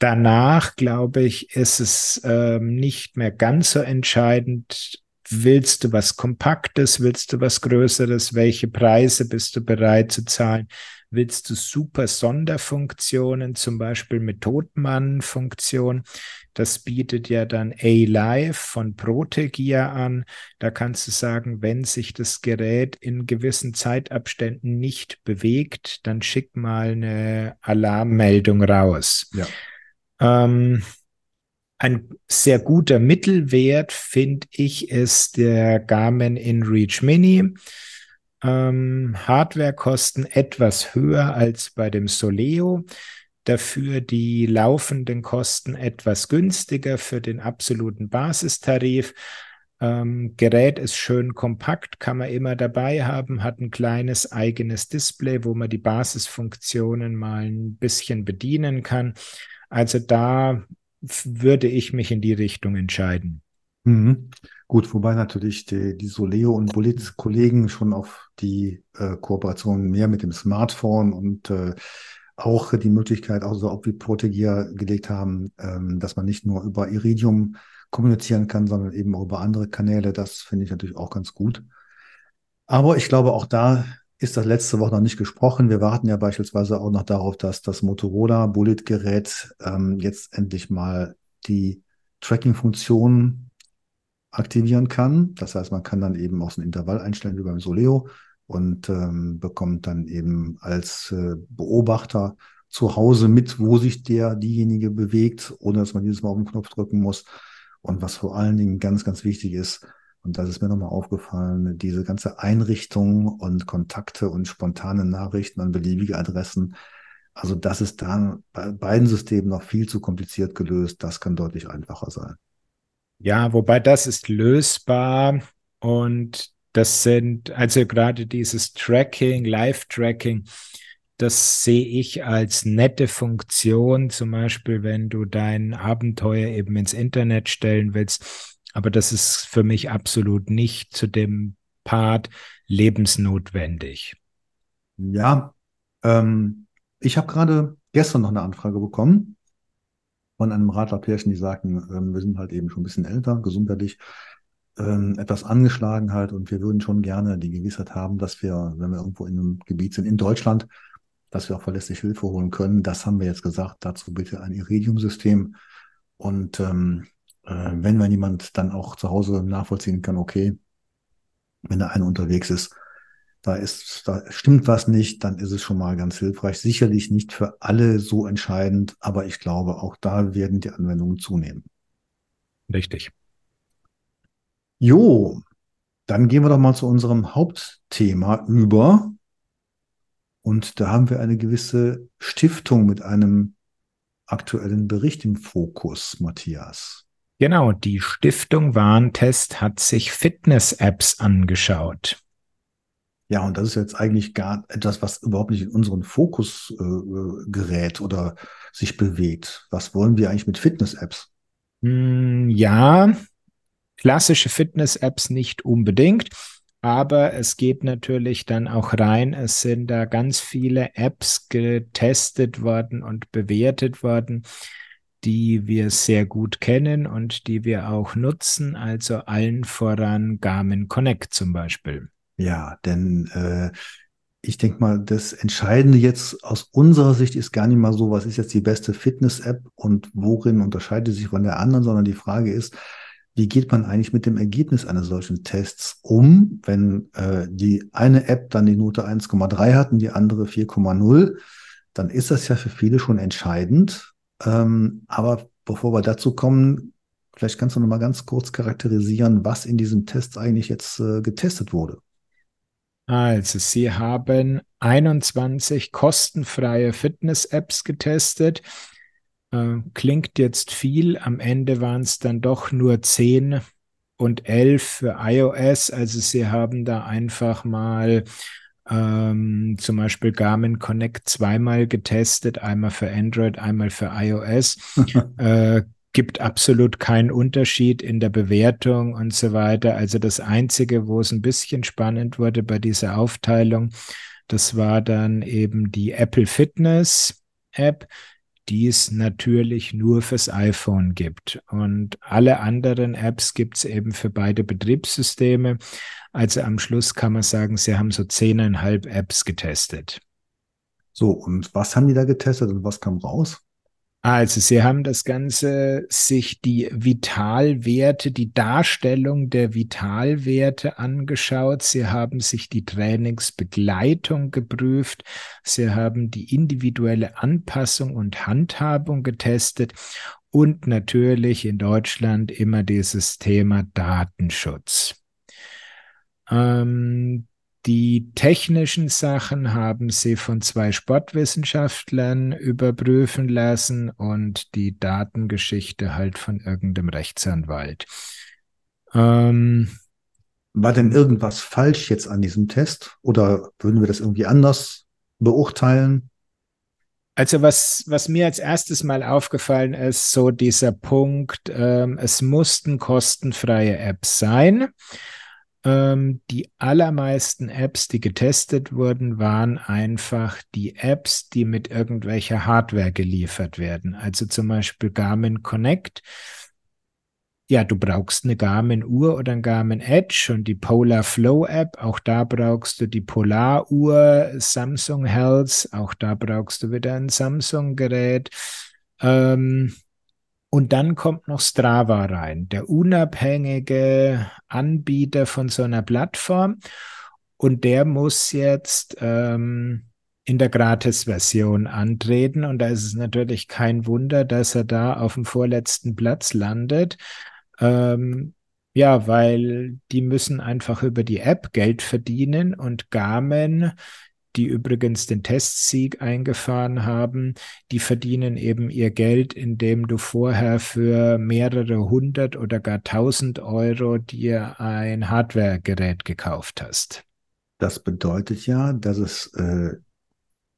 Danach, glaube ich, ist es ähm, nicht mehr ganz so entscheidend, willst du was Kompaktes, willst du was Größeres, welche Preise bist du bereit zu zahlen, willst du super Sonderfunktionen, zum Beispiel mit Totmann-Funktion. Das bietet ja dann A-Live von Protegia an. Da kannst du sagen, wenn sich das Gerät in gewissen Zeitabständen nicht bewegt, dann schick mal eine Alarmmeldung raus. Ja. Ähm, ein sehr guter Mittelwert, finde ich, ist der Garmin InReach Mini. Ähm, Hardwarekosten etwas höher als bei dem Soleo. Dafür die laufenden Kosten etwas günstiger für den absoluten Basistarif. Ähm, Gerät ist schön kompakt, kann man immer dabei haben, hat ein kleines eigenes Display, wo man die Basisfunktionen mal ein bisschen bedienen kann. Also da würde ich mich in die Richtung entscheiden. Mhm. Gut, wobei natürlich die, die Soleo und Bolit-Kollegen schon auf die äh, Kooperation mehr mit dem Smartphone und äh, auch die Möglichkeit, also auch wie Protegia gelegt haben, ähm, dass man nicht nur über Iridium kommunizieren kann, sondern eben auch über andere Kanäle. Das finde ich natürlich auch ganz gut. Aber ich glaube, auch da ist das letzte Woche noch nicht gesprochen. Wir warten ja beispielsweise auch noch darauf, dass das Motorola Bullet-Gerät ähm, jetzt endlich mal die Tracking-Funktion aktivieren kann. Das heißt, man kann dann eben auch so ein Intervall einstellen wie beim Soleo und ähm, bekommt dann eben als äh, Beobachter zu Hause mit, wo sich der diejenige bewegt, ohne dass man jedes Mal auf den Knopf drücken muss. Und was vor allen Dingen ganz, ganz wichtig ist, und das ist mir nochmal aufgefallen, diese ganze Einrichtung und Kontakte und spontane Nachrichten an beliebige Adressen. Also das ist da bei beiden Systemen noch viel zu kompliziert gelöst. Das kann deutlich einfacher sein. Ja, wobei das ist lösbar und das sind also gerade dieses Tracking, Live-Tracking, das sehe ich als nette Funktion, zum Beispiel, wenn du dein Abenteuer eben ins Internet stellen willst aber das ist für mich absolut nicht zu dem Part lebensnotwendig. Ja, ähm, ich habe gerade gestern noch eine Anfrage bekommen von einem Radlerpärchen, die sagten, ähm, wir sind halt eben schon ein bisschen älter, gesundheitlich, ähm, etwas angeschlagen halt und wir würden schon gerne die Gewissheit haben, dass wir, wenn wir irgendwo in einem Gebiet sind, in Deutschland, dass wir auch verlässlich Hilfe holen können. Das haben wir jetzt gesagt. Dazu bitte ein Iridium-System. Und ähm, äh, wenn man jemand dann auch zu Hause nachvollziehen kann, okay, wenn da einer unterwegs ist, da ist, da stimmt was nicht, dann ist es schon mal ganz hilfreich. Sicherlich nicht für alle so entscheidend, aber ich glaube, auch da werden die Anwendungen zunehmen. Richtig. Jo, dann gehen wir doch mal zu unserem Hauptthema über. Und da haben wir eine gewisse Stiftung mit einem aktuellen Bericht im Fokus, Matthias. Genau, die Stiftung Warntest hat sich Fitness-Apps angeschaut. Ja, und das ist jetzt eigentlich gar etwas, was überhaupt nicht in unseren Fokus äh, gerät oder sich bewegt. Was wollen wir eigentlich mit Fitness-Apps? Mm, ja, klassische Fitness-Apps nicht unbedingt, aber es geht natürlich dann auch rein. Es sind da ganz viele Apps getestet worden und bewertet worden, die wir sehr gut kennen und die wir auch nutzen, also allen voran Garmin Connect zum Beispiel. Ja, denn äh, ich denke mal, das Entscheidende jetzt aus unserer Sicht ist gar nicht mal so, was ist jetzt die beste Fitness-App und worin unterscheidet sich von der anderen, sondern die Frage ist, wie geht man eigentlich mit dem Ergebnis eines solchen Tests um, wenn äh, die eine App dann die Note 1,3 hat und die andere 4,0, dann ist das ja für viele schon entscheidend. Ähm, aber bevor wir dazu kommen, vielleicht kannst du noch mal ganz kurz charakterisieren, was in diesem Test eigentlich jetzt äh, getestet wurde. Also, Sie haben 21 kostenfreie Fitness-Apps getestet. Äh, klingt jetzt viel, am Ende waren es dann doch nur 10 und 11 für iOS. Also Sie haben da einfach mal ähm, zum Beispiel Garmin Connect zweimal getestet, einmal für Android, einmal für iOS. äh, gibt absolut keinen Unterschied in der Bewertung und so weiter. Also das Einzige, wo es ein bisschen spannend wurde bei dieser Aufteilung, das war dann eben die Apple Fitness App, die es natürlich nur fürs iPhone gibt. Und alle anderen Apps gibt es eben für beide Betriebssysteme. Also am Schluss kann man sagen, sie haben so zehneinhalb Apps getestet. So, und was haben die da getestet und was kam raus? Also Sie haben das Ganze sich die Vitalwerte, die Darstellung der Vitalwerte angeschaut. Sie haben sich die Trainingsbegleitung geprüft. Sie haben die individuelle Anpassung und Handhabung getestet und natürlich in Deutschland immer dieses Thema Datenschutz. Ähm, die technischen Sachen haben sie von zwei Sportwissenschaftlern überprüfen lassen und die Datengeschichte halt von irgendeinem Rechtsanwalt. Ähm, War denn irgendwas falsch jetzt an diesem Test oder würden wir das irgendwie anders beurteilen? Also was, was mir als erstes mal aufgefallen ist, so dieser Punkt, ähm, es mussten kostenfreie Apps sein. Ähm, die allermeisten Apps, die getestet wurden, waren einfach die Apps, die mit irgendwelcher Hardware geliefert werden. Also zum Beispiel Garmin Connect. Ja, du brauchst eine Garmin-Uhr oder ein Garmin Edge und die Polar Flow App. Auch da brauchst du die Polar-Uhr, Samsung Health. Auch da brauchst du wieder ein Samsung-Gerät. Ähm, und dann kommt noch Strava rein, der unabhängige Anbieter von so einer Plattform. Und der muss jetzt ähm, in der Gratis-Version antreten. Und da ist es natürlich kein Wunder, dass er da auf dem vorletzten Platz landet. Ähm, ja, weil die müssen einfach über die App Geld verdienen und Garmin die übrigens den Testsieg eingefahren haben, die verdienen eben ihr Geld, indem du vorher für mehrere hundert oder gar tausend Euro dir ein Hardware-Gerät gekauft hast. Das bedeutet ja, dass es äh,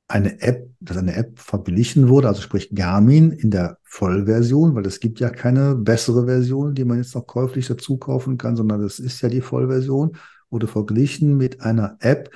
eine App, dass eine App verglichen wurde, also sprich Garmin in der Vollversion, weil es gibt ja keine bessere Version, die man jetzt noch käuflich dazu kaufen kann, sondern das ist ja die Vollversion, wurde verglichen mit einer App,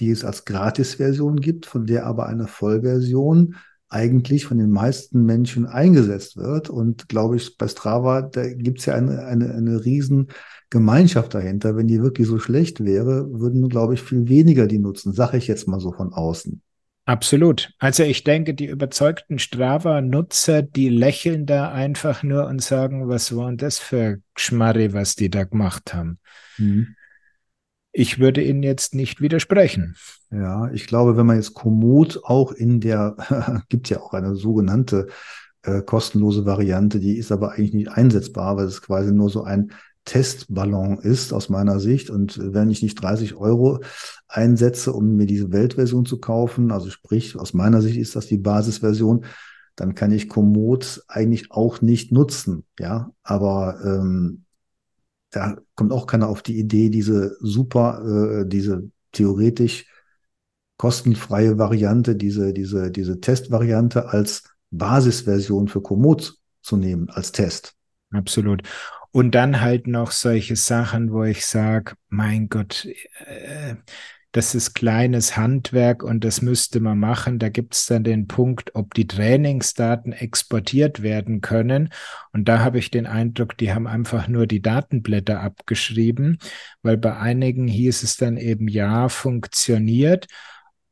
die es als Gratis-Version gibt, von der aber eine Vollversion eigentlich von den meisten Menschen eingesetzt wird. Und glaube ich, bei Strava, da gibt es ja eine, eine, eine riesen Gemeinschaft dahinter. Wenn die wirklich so schlecht wäre, würden, glaube ich, viel weniger die nutzen, sage ich jetzt mal so von außen. Absolut. Also ich denke, die überzeugten Strava-Nutzer, die lächeln da einfach nur und sagen, was war denn das für Schmarri, was die da gemacht haben. Mhm. Ich würde Ihnen jetzt nicht widersprechen. Ja, ich glaube, wenn man jetzt Komoot auch in der, gibt ja auch eine sogenannte äh, kostenlose Variante, die ist aber eigentlich nicht einsetzbar, weil es quasi nur so ein Testballon ist aus meiner Sicht. Und wenn ich nicht 30 Euro einsetze, um mir diese Weltversion zu kaufen, also sprich, aus meiner Sicht ist das die Basisversion, dann kann ich Komoot eigentlich auch nicht nutzen. Ja, aber ähm, da kommt auch keiner auf die Idee, diese super, äh, diese theoretisch kostenfreie Variante, diese, diese, diese Testvariante als Basisversion für Komoot zu nehmen, als Test. Absolut. Und dann halt noch solche Sachen, wo ich sage, mein Gott, äh, das ist kleines Handwerk und das müsste man machen. Da gibt es dann den Punkt, ob die Trainingsdaten exportiert werden können. Und da habe ich den Eindruck, die haben einfach nur die Datenblätter abgeschrieben, weil bei einigen hieß es dann eben ja, funktioniert.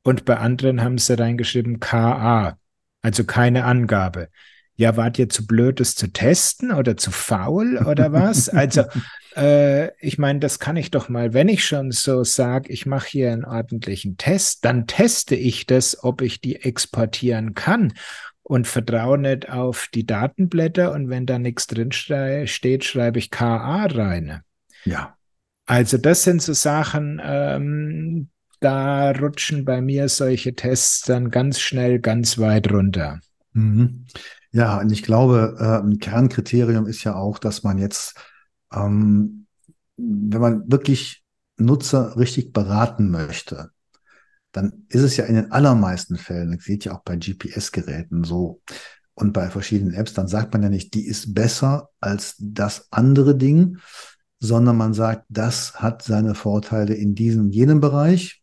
Und bei anderen haben sie reingeschrieben KA, also keine Angabe ja, wart ihr zu blöd, es zu testen oder zu faul oder was? Also, äh, ich meine, das kann ich doch mal, wenn ich schon so sage, ich mache hier einen ordentlichen Test, dann teste ich das, ob ich die exportieren kann und vertraue nicht auf die Datenblätter und wenn da nichts drin steht, schreibe ich KA rein. Ja. Also das sind so Sachen, ähm, da rutschen bei mir solche Tests dann ganz schnell ganz weit runter. Mhm. Ja, und ich glaube, äh, ein Kernkriterium ist ja auch, dass man jetzt, ähm, wenn man wirklich Nutzer richtig beraten möchte, dann ist es ja in den allermeisten Fällen, das sieht ja auch bei GPS-Geräten so und bei verschiedenen Apps, dann sagt man ja nicht, die ist besser als das andere Ding, sondern man sagt, das hat seine Vorteile in diesem, jenem Bereich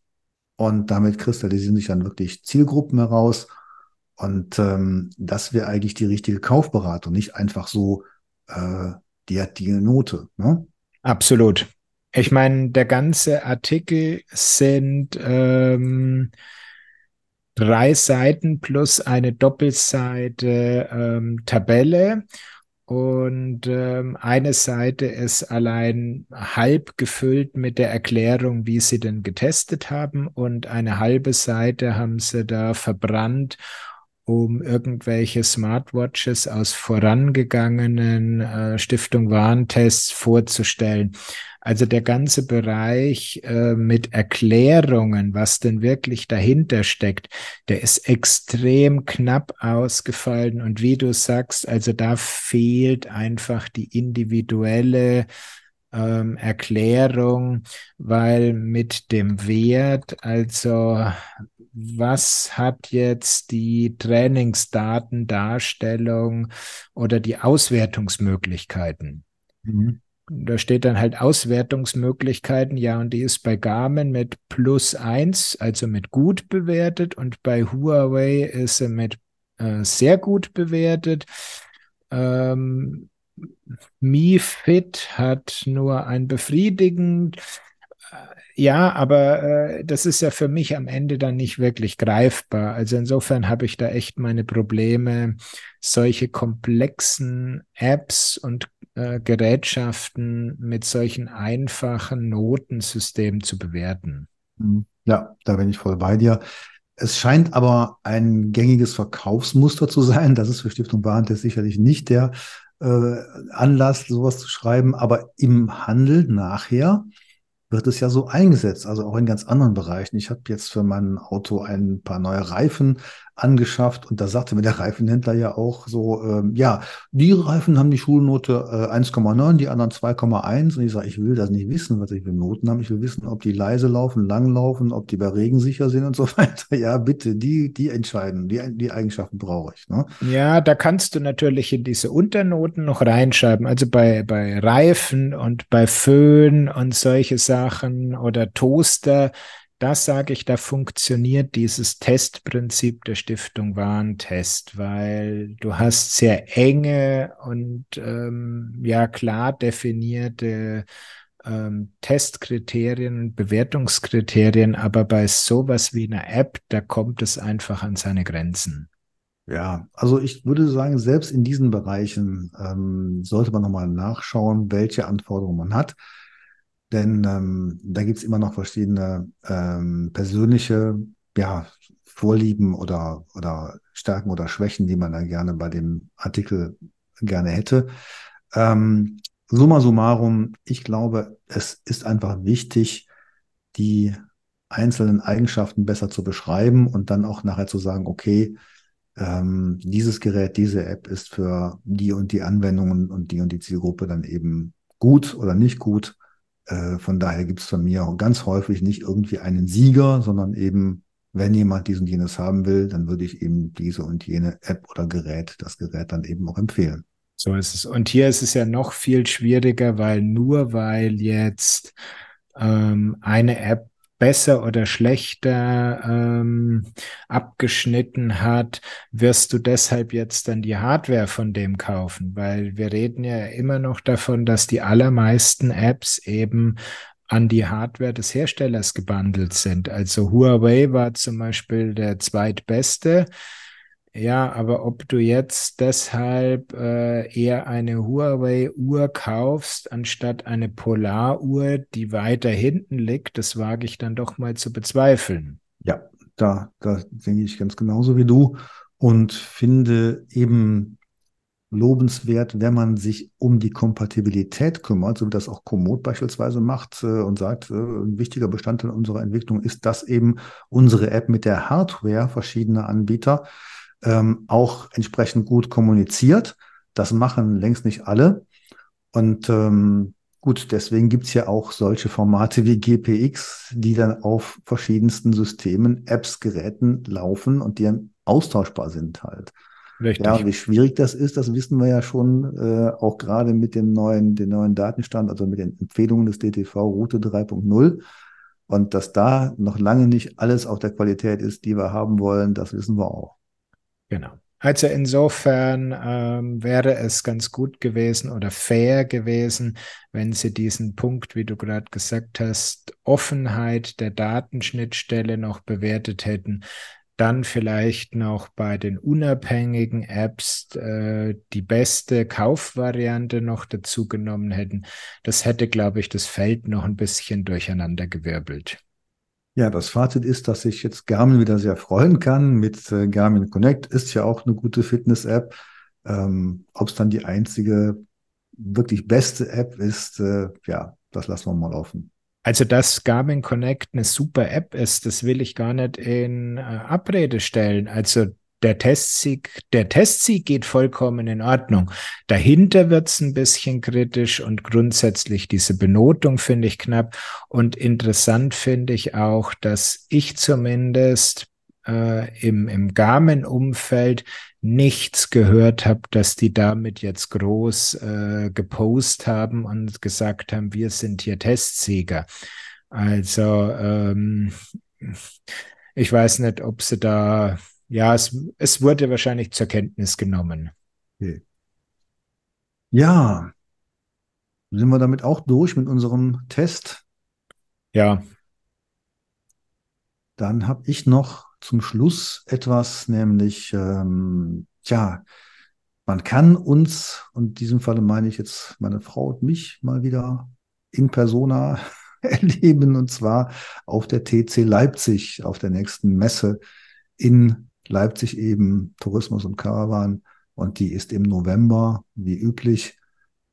und damit kristallisieren sich dann wirklich Zielgruppen heraus und ähm, das wäre eigentlich die richtige Kaufberatung, nicht einfach so, äh, die hat die Note. Ne? Absolut. Ich meine, der ganze Artikel sind ähm, drei Seiten plus eine Doppelseite ähm, Tabelle. Und ähm, eine Seite ist allein halb gefüllt mit der Erklärung, wie sie denn getestet haben. Und eine halbe Seite haben sie da verbrannt um irgendwelche Smartwatches aus vorangegangenen äh, Stiftung Warntests vorzustellen. Also der ganze Bereich äh, mit Erklärungen, was denn wirklich dahinter steckt, der ist extrem knapp ausgefallen. Und wie du sagst, also da fehlt einfach die individuelle ähm, Erklärung, weil mit dem Wert, also was hat jetzt die Trainingsdatendarstellung oder die Auswertungsmöglichkeiten? Mhm. Da steht dann halt Auswertungsmöglichkeiten, ja, und die ist bei Garmin mit plus eins, also mit gut bewertet, und bei Huawei ist sie mit äh, sehr gut bewertet. Ähm, Mi Fit hat nur ein befriedigend ja, aber äh, das ist ja für mich am Ende dann nicht wirklich greifbar. Also insofern habe ich da echt meine Probleme, solche komplexen Apps und äh, Gerätschaften mit solchen einfachen Notensystemen zu bewerten. Mhm. Ja, da bin ich voll bei dir. Es scheint aber ein gängiges Verkaufsmuster zu sein. Das ist für Stiftung Warentest sicherlich nicht der äh, Anlass, sowas zu schreiben, aber im Handel nachher wird es ja so eingesetzt, also auch in ganz anderen Bereichen. Ich habe jetzt für mein Auto ein paar neue Reifen angeschafft und da sagte mir der Reifenhändler ja auch so, ähm, ja, die Reifen haben die Schulnote äh, 1,9, die anderen 2,1 und ich sage, ich will das nicht wissen, was ich für Noten habe. Ich will wissen, ob die leise laufen, lang laufen, ob die bei Regen sicher sind und so weiter. Ja, bitte, die, die entscheiden, die, die Eigenschaften brauche ich. Ne? Ja, da kannst du natürlich in diese Unternoten noch reinschreiben, also bei, bei Reifen und bei Föhn und solche Sachen oder Toaster das sage ich, da funktioniert dieses Testprinzip der Stiftung Warentest, weil du hast sehr enge und ähm, ja klar definierte ähm, Testkriterien und Bewertungskriterien, aber bei sowas wie einer App, da kommt es einfach an seine Grenzen. Ja, also ich würde sagen, selbst in diesen Bereichen ähm, sollte man nochmal nachschauen, welche Anforderungen man hat. Denn ähm, da gibt's immer noch verschiedene ähm, persönliche ja, Vorlieben oder, oder Stärken oder Schwächen, die man da gerne bei dem Artikel gerne hätte. Ähm, summa summarum, ich glaube, es ist einfach wichtig, die einzelnen Eigenschaften besser zu beschreiben und dann auch nachher zu sagen, okay, ähm, dieses Gerät, diese App ist für die und die Anwendungen und die und die Zielgruppe dann eben gut oder nicht gut. Äh, von daher gibt es von mir ganz häufig nicht irgendwie einen Sieger, sondern eben, wenn jemand dies und jenes haben will, dann würde ich eben diese und jene App oder Gerät, das Gerät dann eben auch empfehlen. So ist es. Und hier ist es ja noch viel schwieriger, weil nur weil jetzt ähm, eine App besser oder schlechter ähm, abgeschnitten hat, wirst du deshalb jetzt dann die Hardware von dem kaufen, weil wir reden ja immer noch davon, dass die allermeisten Apps eben an die Hardware des Herstellers gebundelt sind. Also Huawei war zum Beispiel der zweitbeste. Ja, aber ob du jetzt deshalb äh, eher eine Huawei-Uhr kaufst, anstatt eine Polaruhr, die weiter hinten liegt, das wage ich dann doch mal zu bezweifeln. Ja, da, da denke ich ganz genauso wie du und finde eben lobenswert, wenn man sich um die Kompatibilität kümmert, so wie das auch Komoot beispielsweise macht äh, und sagt, äh, ein wichtiger Bestandteil unserer Entwicklung ist, dass eben unsere App mit der Hardware verschiedener Anbieter ähm, auch entsprechend gut kommuniziert. Das machen längst nicht alle. Und ähm, gut, deswegen gibt's ja auch solche Formate wie GPX, die dann auf verschiedensten Systemen, Apps, Geräten laufen und die dann austauschbar sind halt. Richtig. Ja, wie schwierig das ist, das wissen wir ja schon, äh, auch gerade mit dem neuen, den neuen Datenstand, also mit den Empfehlungen des DTV Route 3.0. Und dass da noch lange nicht alles auf der Qualität ist, die wir haben wollen, das wissen wir auch. Genau. Also insofern ähm, wäre es ganz gut gewesen oder fair gewesen, wenn Sie diesen Punkt, wie du gerade gesagt hast, Offenheit der Datenschnittstelle noch bewertet hätten. Dann vielleicht noch bei den unabhängigen Apps äh, die beste Kaufvariante noch dazu genommen hätten. Das hätte, glaube ich, das Feld noch ein bisschen durcheinander gewirbelt. Ja, das Fazit ist, dass sich jetzt Garmin wieder sehr freuen kann. Mit äh, Garmin Connect ist ja auch eine gute Fitness-App. Ähm, Ob es dann die einzige wirklich beste App ist, äh, ja, das lassen wir mal offen. Also, dass Garmin Connect eine super App ist, das will ich gar nicht in äh, Abrede stellen. Also, der Testsieg, der Testsieg geht vollkommen in Ordnung. Dahinter wird es ein bisschen kritisch und grundsätzlich diese Benotung finde ich knapp. Und interessant finde ich auch, dass ich zumindest äh, im, im Garmin-Umfeld nichts gehört habe, dass die damit jetzt groß äh, gepostet haben und gesagt haben, wir sind hier Testsieger. Also ähm, ich weiß nicht, ob sie da ja, es, es wurde wahrscheinlich zur Kenntnis genommen. Okay. Ja, sind wir damit auch durch mit unserem Test? Ja. Dann habe ich noch zum Schluss etwas, nämlich, ähm, tja, man kann uns, und in diesem Falle meine ich jetzt meine Frau und mich mal wieder in persona erleben, und zwar auf der TC Leipzig, auf der nächsten Messe in Leipzig eben Tourismus und Caravan und die ist im November, wie üblich.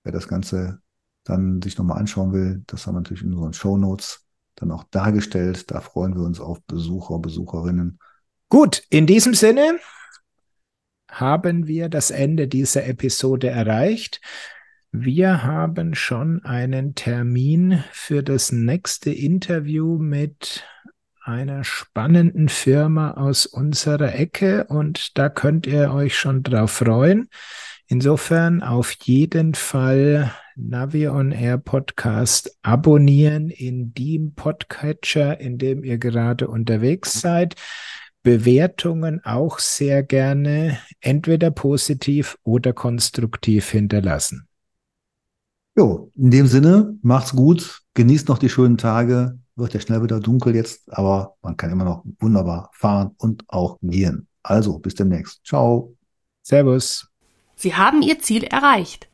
Wer das Ganze dann sich nochmal anschauen will, das haben wir natürlich in unseren Show Notes dann auch dargestellt. Da freuen wir uns auf Besucher, Besucherinnen. Gut, in diesem Sinne haben wir das Ende dieser Episode erreicht. Wir haben schon einen Termin für das nächste Interview mit einer spannenden Firma aus unserer Ecke und da könnt ihr euch schon drauf freuen. Insofern auf jeden Fall Navi on Air Podcast abonnieren in dem Podcatcher, in dem ihr gerade unterwegs seid. Bewertungen auch sehr gerne entweder positiv oder konstruktiv hinterlassen. Jo, in dem Sinne, macht's gut genießt noch die schönen Tage. Wird ja schnell wieder dunkel jetzt, aber man kann immer noch wunderbar fahren und auch gehen. Also, bis demnächst. Ciao. Servus. Sie haben Ihr Ziel erreicht.